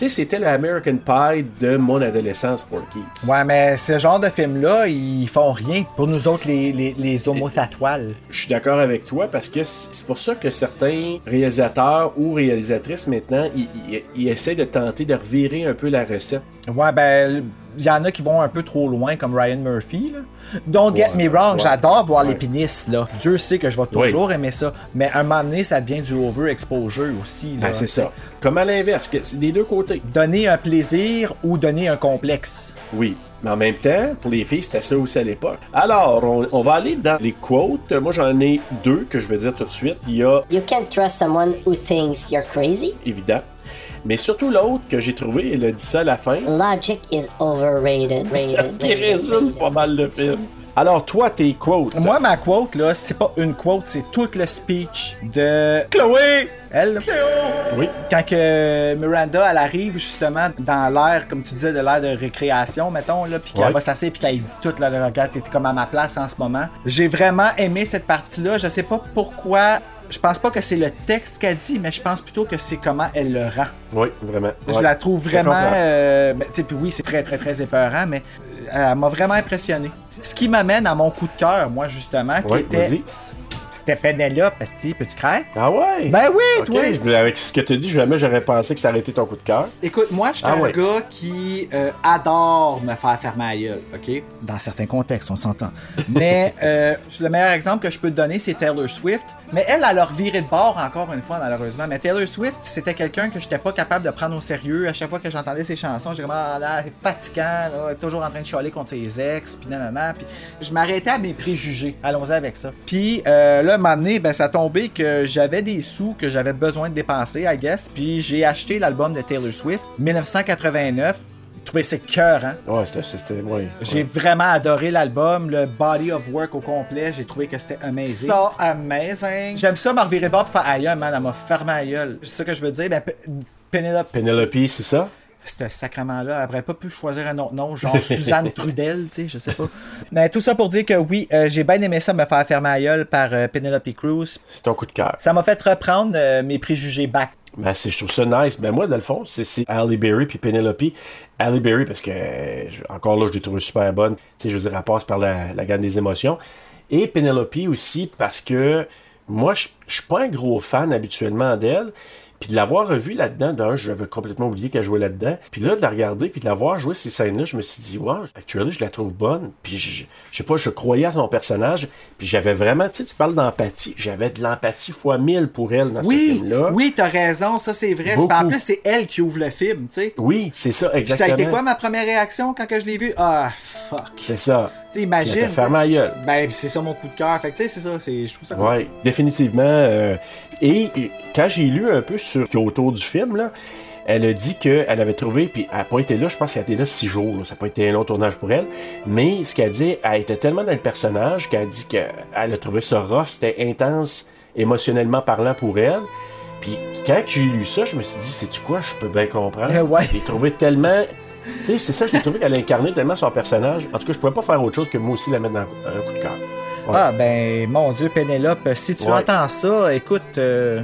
Sais, c'était l'American Pie de mon adolescence, Porky's. Ouais, mais ce genre de film-là, ils font rien pour nous autres, les, les, les homosexuels. Je suis d'accord avec toi parce que c'est c'est pour ça que certains réalisateurs ou réalisatrices maintenant, ils, ils- ils essaient de tenter de revirer un peu la recette. Ouais, ben, il y en a qui vont un peu trop loin, comme Ryan Murphy, là. Don't get me wrong, ouais, j'adore voir les ouais. pénis, là. Dieu sait que je vais toujours aimer ça. Mais à un moment donné, ça devient du overexposure aussi, là. Ben, c'est ça. Comme à l'inverse, c'est des deux côtés. Donner un plaisir ou donner un complexe. Oui. Mais en même temps, pour les filles, c'était ça aussi à l'époque. Alors, on, on va aller dans les quotes. Moi, j'en ai deux que je vais dire tout de suite. Il y a You can't trust someone who thinks you're crazy. évident. Mais surtout l'autre que j'ai trouvé, elle a dit ça à la fin. Logic is overrated. Rated, *laughs* qui résume pas mal le film. Alors, toi, tes quotes. Moi, ma quote, là, c'est pas une quote, c'est tout le speech de Chloé! Elle, là. Oui. Quand que Miranda, elle arrive justement dans l'air, comme tu disais, de l'air de récréation, mettons, là, puis qu'elle Ouais. va s'asseoir, puis qu'elle dit tout, là, le regarde, t'es comme à ma place en ce moment. J'ai vraiment aimé cette partie-là. Je sais pas pourquoi. Je pense pas que c'est le texte qu'elle dit, mais je pense plutôt que c'est comment elle le rend. Oui, vraiment. Je Ouais. la trouve vraiment. euh, ben, tu sais, puis oui, c'est très, très, très épeurant, mais euh, elle m'a vraiment impressionné. Ce qui m'amène à mon coup de cœur, moi, justement, qui Ouais, était. C'était Penelope, Esti, peux-tu craindre? Ah ouais? Ben oui, Ok, toi! Avec ce que tu dis, jamais j'aurais pensé que ça aurait été ton coup de cœur. Écoute, moi, je suis Ah un ouais. gars qui euh, adore me faire faire ma gueule, OK? Dans certains contextes, on s'entend. Mais *laughs* euh, le meilleur exemple que je peux te donner, c'est Taylor Swift. Mais elle, elle a reviré de bord encore une fois, malheureusement. Mais Taylor Swift, c'était quelqu'un que j'étais pas capable de prendre au sérieux. À chaque fois que j'entendais ses chansons, j'étais comme, ah là, c'est fatigant, là, elle est toujours en train de chialer contre ses ex, puis nanana. Puis je m'arrêtais à mes préjugés. Allons-y avec ça. Puis euh, là, un moment donné, ben, ça a tombé que j'avais des sous que j'avais besoin de dépenser, I guess. Puis j'ai acheté l'album de Taylor Swift, 1989. J'ai trouvé ça cœur, hein? Ouais, c'était. c'était ouais, J'ai ouais. vraiment adoré l'album, le body of work au complet. J'ai trouvé que c'était amazing. Ça, amazing. J'aime ça, bord pour faire aïe, man, elle m'a fermé la gueule. C'est ça que je veux dire. Ben, P- Penelope, Penelope, c'est ça? Ce sacrement-là, elle aurait pas pu choisir un autre nom, genre Suzanne *laughs* Trudel, tu sais, je sais pas. Mais tout ça pour dire que oui, euh, j'ai bien aimé ça me faire fermer la gueule par euh, Penelope Cruz. C'est ton coup de cœur. Ça m'a fait reprendre euh, mes préjugés back. Ben, c'est, je trouve ça nice. Ben, moi, dans le fond, c'est, Halle Berry puis Penelope. Halle Berry, parce que, encore là, je l'ai trouvée super bonne. Tu sais, je veux dire, elle passe par la, la gamme des émotions. Et Penelope aussi, parce que moi, je je suis pas un gros fan habituellement d'elle. Puis de l'avoir revu là-dedans, d'un, j'avais complètement oublié qu'elle jouait là-dedans. Puis là, de la regarder, puis de l'avoir joué ces scènes-là, je me suis dit, wow, actuellement, je la trouve bonne. Puis je, je sais pas, je croyais à son personnage. Puis j'avais vraiment, tu sais, tu parles d'empathie. J'avais de l'empathie fois mille pour elle dans ce Oui, film-là. oui, t'as raison, ça c'est vrai. En plus, c'est elle qui ouvre le film, tu sais. Oui, c'est ça, Puis ça a exactement. été quoi ma première réaction quand que je l'ai vu? Ah, fuck. C'est ça. Tu sais, imagine. La gueule. Ben, c'est ça mon coup de cœur. Fait que, tu sais, c'est ça. c'est- Je trouve ça cool. Oui, définitivement. euh, et quand j'ai lu un peu sur autour du film, là, elle a dit qu'elle avait trouvé, puis elle n'a pas été là, je pense qu'elle a été là six jours, là, ça n'a pas été un long tournage pour elle, mais ce qu'elle dit, elle était tellement dans le personnage qu'elle a dit qu'elle a trouvé ça rough, c'était intense émotionnellement parlant pour elle. Puis quand j'ai lu ça, je me suis dit, c'est-tu quoi, je peux bien comprendre. Ouais. Je l'ai trouvé tellement... Tu sais, c'est ça, je l'ai trouvé qu'elle incarnait tellement son personnage. En tout cas, je pouvais pas faire autre chose que moi aussi la mettre dans un coup de cœur. Ah, ben, mon Dieu, Pénélope, si tu Ouais. entends ça, écoute, euh,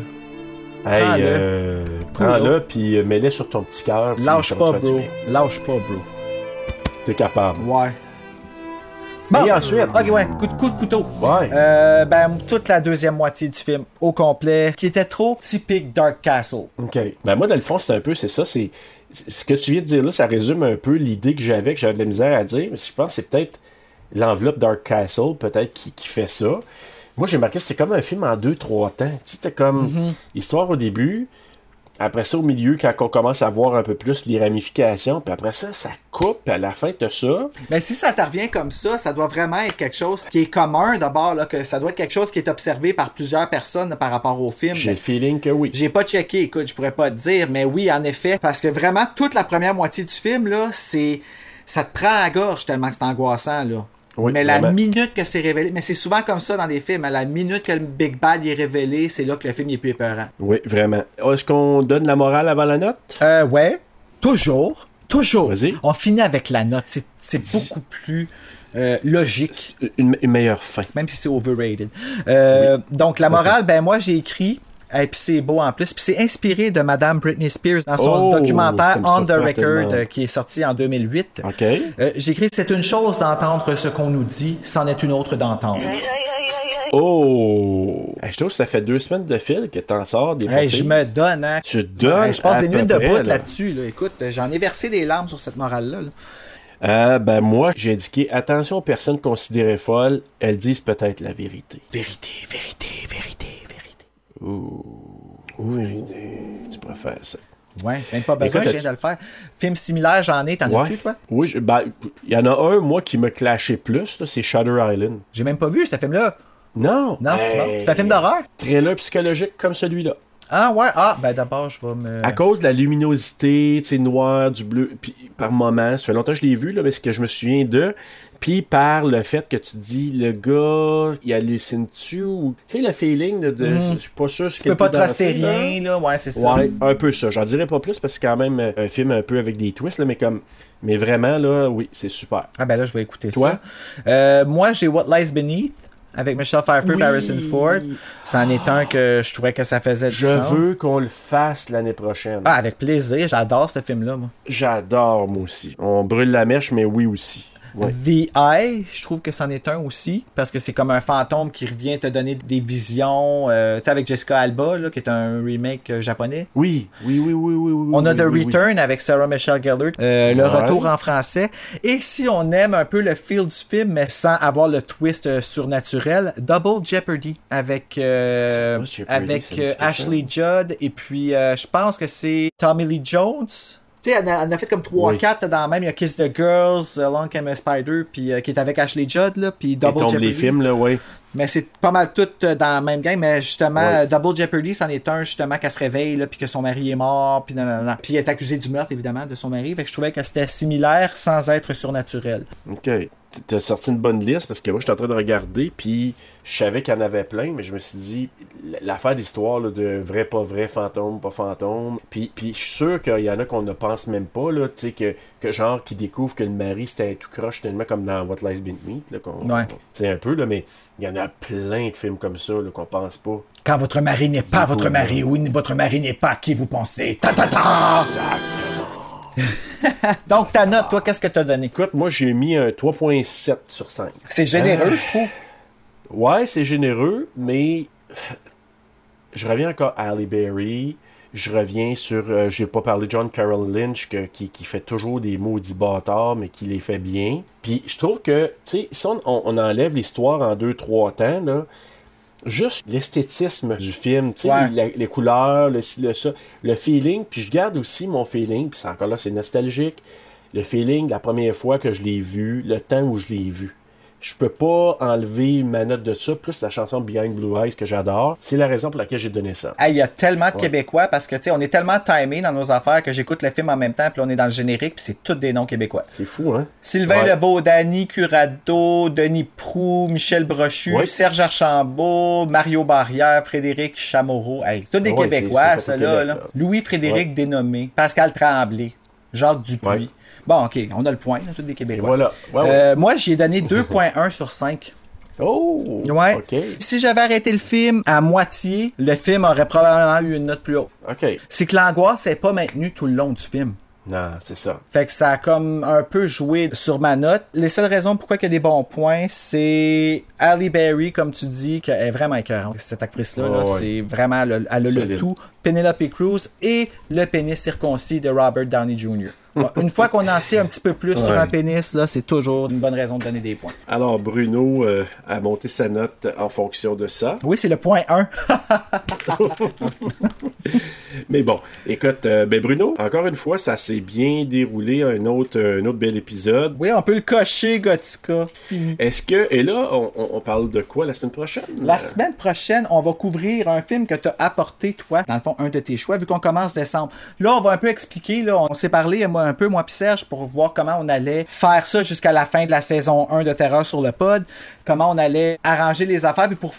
Hey, Prends-le. euh, prends-le, puis euh, mets-le sur ton petit cœur. lâche pas, bro. Lâche pas, bro. T'es capable. Ouais. Et ensuite? Ok, ouais, coup de, coup de couteau. Ouais. Euh, ben, toute la deuxième moitié du film, au complet, qui était trop typique Dark Castle. OK. Ben moi, dans le fond, c'est un peu, c'est ça, c'est... c'est- Ce que tu viens de dire là, ça résume un peu l'idée que j'avais, que j'avais de la misère à dire, mais je pense que c'est peut-être l'enveloppe Dark Castle, peut-être, qui, qui fait ça. Moi, j'ai marqué que c'était comme un film en deux, trois temps. C'était comme Mhm. histoire au début, après ça, au milieu, quand on commence à voir un peu plus les ramifications, puis après ça, ça coupe, puis à la fin, t'as ça. Mais si ça te revient comme ça, ça doit vraiment être quelque chose qui est commun d'abord, là, que ça doit être quelque chose qui est observé par plusieurs personnes par rapport au film. J'ai le feeling que oui. J'ai pas checké, écoute, je pourrais pas te dire, mais oui, en effet, parce que vraiment, toute la première moitié du film, là, c'est. Ça te prend à la gorge tellement que c'est angoissant, là. Oui, mais la vraiment. minute que c'est révélé, mais c'est souvent comme ça dans des films, à la minute que le Big Bad est révélé, c'est là que le film est plus épeurant. Oui, vraiment. Est-ce qu'on donne la morale avant la note? Euh, ouais. Toujours. Toujours. Vas-y. On finit avec la note. C'est- C'est beaucoup plus euh, logique. Une, une meilleure fin. Même si c'est overrated. Euh, Donc, la morale, ben moi, j'ai écrit. Et puis c'est beau en plus. Puis c'est inspiré de Madame Britney Spears dans son Oh, documentaire On the Record tellement. euh, qui est sorti en 2008. OK. Euh, j'ai écrit C'est une chose d'entendre ce qu'on nous dit, c'en est une autre d'entendre. Oh! Hey, je trouve que ça fait deux semaines de fil que t'en sors des Hey, je me donne, hein. Tu donnes Hey, je passe des nuits de bout là. là-dessus. Là. Écoute, j'en ai versé des larmes sur cette morale-là. là. Euh, ben moi, j'ai indiqué attention aux personnes considérées folles, elles disent peut-être la. Vérité, vérité, vérité, vérité. Ouh. Oui, tu préfères ça. Ouais, même pas besoin, Écoute, je viens de le faire. Film similaire, j'en ai, t'en Ouais. as-tu, toi? Oui, je- ben, il y en a un, moi, qui me clashait plus, là, c'est Shutter Island. J'ai même pas vu ce film-là. Non! Non, c'est Hey. bon. C'est un film d'horreur? Thriller psychologique comme celui-là. Ah ouais, ah, ben d'abord, je vais me... À cause de la luminosité, tu sais, noir, du bleu, puis par moment, ça fait longtemps que je l'ai vu, là, mais c'est que je me souviens de. Puis par le fait que tu te dis, le gars, il hallucine-tu ou. Tu sais, le feeling de. de- Mhm. Je suis pas sûr ce Tu qu'il peux pas peut danser, là. rien, là. Ouais, c'est ça. Ouais, un peu ça. J'en dirais pas plus parce que c'est quand même euh, un film un peu avec des twists, là, mais comme. Mais vraiment, là, oui, c'est super. Ah ben là, je vais écouter Toi? ça. Euh, moi, j'ai What Lies Beneath avec Michelle Pfeiffer Oui. et Harrison Ford. C'en est un que je trouvais que ça faisait du Je sens. veux qu'on le fasse l'année prochaine. Ah, avec plaisir. J'adore ce film-là, moi. J'adore, moi aussi. On brûle la mèche, mais oui aussi. The Eye, je trouve que c'en est un aussi, parce que c'est comme un fantôme qui revient te donner des visions, euh, tu sais, avec Jessica Alba, là, qui est un remake euh, japonais. Oui, oui, oui, oui, oui. oui On a oui, The. Return avec Sarah Michelle Gellar, euh, le retour en français. Et si on aime un peu le feel du film, mais sans avoir le twist euh, surnaturel, Double Jeopardy avec, euh, Jeopardy, avec Ashley Judd et puis je pense que c'est Tommy Lee Jones. Tu sais, elle, en a fait comme 3-4 dans le même. Il y a Kiss the Girls, euh, Long Came a Spider, puis euh, qui est avec Ashley Judd, là, puis Double tombe Jeopardy. les films, là, ouais. Mais c'est pas mal tout euh, dans la même gang. Mais justement, Ouais. Double Jeopardy, c'en est un, justement, qu'elle se réveille, là, puis que son mari est mort, puis nan, nan, nan. Puis elle est accusée du meurtre, évidemment, de son mari. Fait que je trouvais que c'était similaire sans être surnaturel. OK. T'as sorti une bonne liste parce que moi, j'étais en train de regarder, puis je savais qu'il y en avait plein, mais je me suis dit, l'affaire d'histoire là, de vrai, pas vrai, fantôme, pas fantôme. Puis, puis je suis sûr qu'il y en a qu'on ne pense même pas, là, tu sais, que, que genre, qui découvrent que le mari c'était un tout croche, tellement comme dans What Lies Beneath, là, qu'on. Ouais. Sais, un peu, là, mais il y en a plein de films comme ça, là, qu'on pense pas. Quand votre mari n'est pas votre mari, ou votre mari n'est pas qui vous pensez. Ta ta ta! *laughs* Donc, ta note, toi, qu'est-ce que t'as donné? Écoute, moi, j'ai mis un 3.7 sur 5. C'est généreux, Euh, je trouve. Ouais, c'est généreux, mais je reviens encore à Halle Berry. je reviens sur, euh, j'ai pas parlé de John Carroll Lynch que- qui, qui fait toujours des maudits bâtards, mais qui les fait bien. Puis je trouve que, tu sais, si on, on- on enlève l'histoire en deux, trois temps, là, juste l'esthétisme du film, Ouais. la- les couleurs, le, le ça, le feeling, puis je garde aussi mon feeling, puis c'est encore là, c'est nostalgique, le feeling la première fois que je l'ai vu, le temps où je l'ai vu. Je peux pas enlever ma note de ça, plus la chanson Behind Blue Eyes que j'adore. C'est la raison pour laquelle j'ai donné ça. Hey, Il y a tellement de Ouais. Québécois parce que, tu sais, on est tellement timé dans nos affaires que j'écoute le film en même temps, puis on est dans le générique, puis c'est tous des noms québécois. C'est fou, hein? Sylvain Ouais. Lebeau, Danny Curado, Denis Prou, Michel Brochu, Ouais. Serge Archambault, Mario Barrière, Frédéric Chamoreau. Hey, c'est tous des Ouais, Québécois, c'est- c'est ça, pas là, Québec, là. là. Louis-Frédéric. Dénommé, Pascal Tremblay, Jacques Dupuis. Bon, OK, on a le point, là, tous des Québécois. voilà. Ouais, ouais. Euh, moi, j'y ai donné 2.1 sur 5. Oh! Ouais. Si j'avais arrêté le film à moitié, le film aurait probablement eu une note plus haute. OK. C'est que l'angoisse n'est pas maintenue tout le long du film. Non, c'est ça. Fait que ça a comme un peu joué sur ma note. Les seules raisons pourquoi il y a des bons points, c'est Halle Berry, comme tu dis, qui est vraiment écœurante. Cette actrice-là, là, ouais. c'est vraiment, le- elle a le tout. Penelope Cruz et le pénis circoncis de Robert Downey Jr. Une fois qu'on en sait un petit peu plus sur un pénis, là, c'est toujours une bonne raison de donner des points. Alors, Bruno euh, a monté sa note en fonction de ça. Oui, c'est le point 1. *laughs* Mais bon, écoute, euh, ben Bruno, encore une fois, ça s'est bien déroulé, un autre, un autre bel épisode. Oui, on peut le cocher, Gothica. Est-ce que, et là, on parle de quoi la semaine prochaine? La semaine prochaine, on va couvrir un film que tu as apporté, toi, dans le fond, un de tes choix, vu qu'on commence décembre. Là, on va un peu expliquer, là, on s'est parlé, moi, un peu, moi, puis Serge, pour voir comment on allait faire ça jusqu'à la fin de la saison 1 de Terreur sur le pod, comment on allait arranger les affaires, puis pour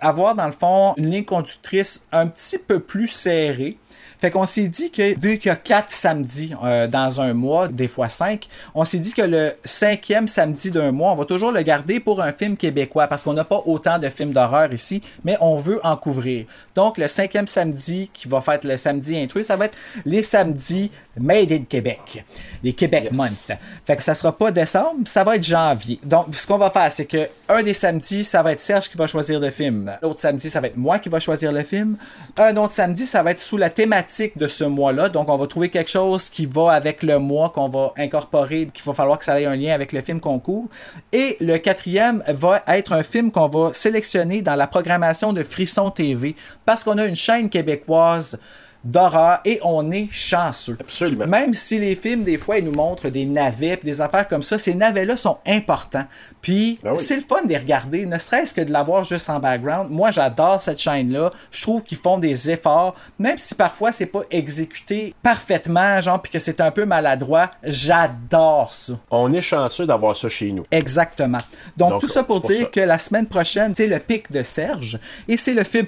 avoir, dans le fond, une ligne conductrice un petit peu plus serrée. Fait qu'on s'est dit que, vu qu'il y a quatre samedis euh, dans un mois, des fois cinq, on s'est dit que le cinquième samedi d'un mois, on va toujours le garder pour un film québécois, parce qu'on n'a pas autant de films d'horreur ici, mais on veut en couvrir. Donc, le cinquième samedi, qui va faire le samedi intrus, ça va être les samedis Made in Québec. Les Québec Month. Fait que ça sera pas décembre, ça va être janvier. Donc, ce qu'on va faire, c'est que un des samedis, ça va être Serge qui va choisir le film. L'autre samedi, ça va être moi qui va choisir le film. Un autre samedi, ça va être sous la thématique de ce mois-là. Donc, on va trouver quelque chose qui va avec le mois qu'on va incorporer, qu'il va falloir que ça ait un lien avec le film qu'on couvre. Et le quatrième va être un film qu'on va sélectionner dans la programmation de Frisson TV parce qu'on a une chaîne québécoise d'horreur et on est chanceux. Absolument. Même si les films, des fois, ils nous montrent des navets des affaires comme ça, ces navets-là sont importants. Puis Ben oui. c'est le fun de les regarder, ne serait-ce que de l'avoir juste en background. Moi, j'adore cette chaîne-là. Je trouve qu'ils font des efforts, même si parfois c'est pas exécuté parfaitement, genre, puis que c'est un peu maladroit. J'adore ça. On est chanceux d'avoir ça chez nous. Exactement. Donc, Donc, tout ça pour dire ça. que la semaine prochaine, c'est le pic de Serge et c'est le film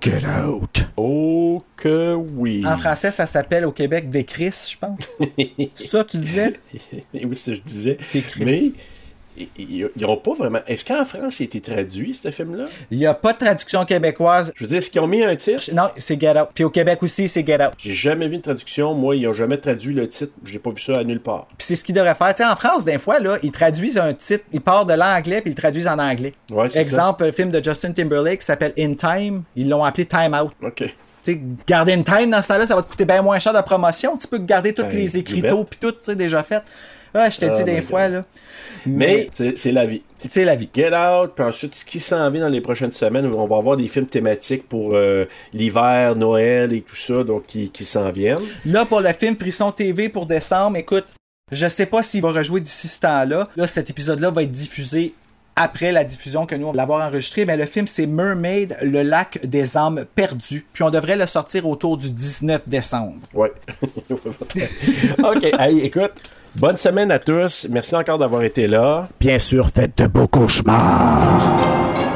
Get Out. Oh que oui. En français, ça s'appelle au Québec Des Chris, je pense. ça, tu disais? *laughs* oui, c'est ce que je disais. Mais ils n'ont pas vraiment. Est-ce qu'en France, il a été traduit, ce film-là? Il n'y a pas de traduction québécoise. Je veux dire, est-ce qu'ils ont mis un titre? Non, c'est Get Out. Puis au Québec aussi, c'est Get Out. J'ai jamais vu une traduction. Moi, ils n'ont jamais traduit le titre. J'ai pas vu ça à nulle part. Puis c'est ce qu'ils devraient faire. Tu sais, en France, des fois, là, ils traduisent un titre, ils partent de l'anglais, puis ils le traduisent en anglais. Ouais, Exemple, un film de Justin Timberlake qui s'appelle In Time. Ils l'ont appelé Time Out. OK. Sais, garder In Time dans ce temps-là, ça va te coûter bien moins cher de promotion. Tu peux garder tous Ben, les écriteaux, puis tout, tu sais, déjà fait. Ah, je te dis des my fois, là. Mais c'est c'est la vie. C'est la vie. Get Out, puis ensuite, ce qui s'en vient dans les prochaines semaines, on va avoir des films thématiques pour euh, l'hiver, Noël et tout ça, donc qui, qui s'en viennent. Là, pour le film Frisson TV pour décembre, écoute, je sais pas s'il va rejouer d'ici ce temps-là. Là, cet épisode-là va être diffusé après la diffusion que nous, on va l'avoir enregistré. Mais le film, c'est Mermaid, le lac des âmes perdues. Puis on devrait le sortir autour du 19 décembre. Ouais. *laughs* OK. Hey, écoute, bonne semaine à tous. Merci encore d'avoir été là. Bien sûr, faites de beaux cauchemars.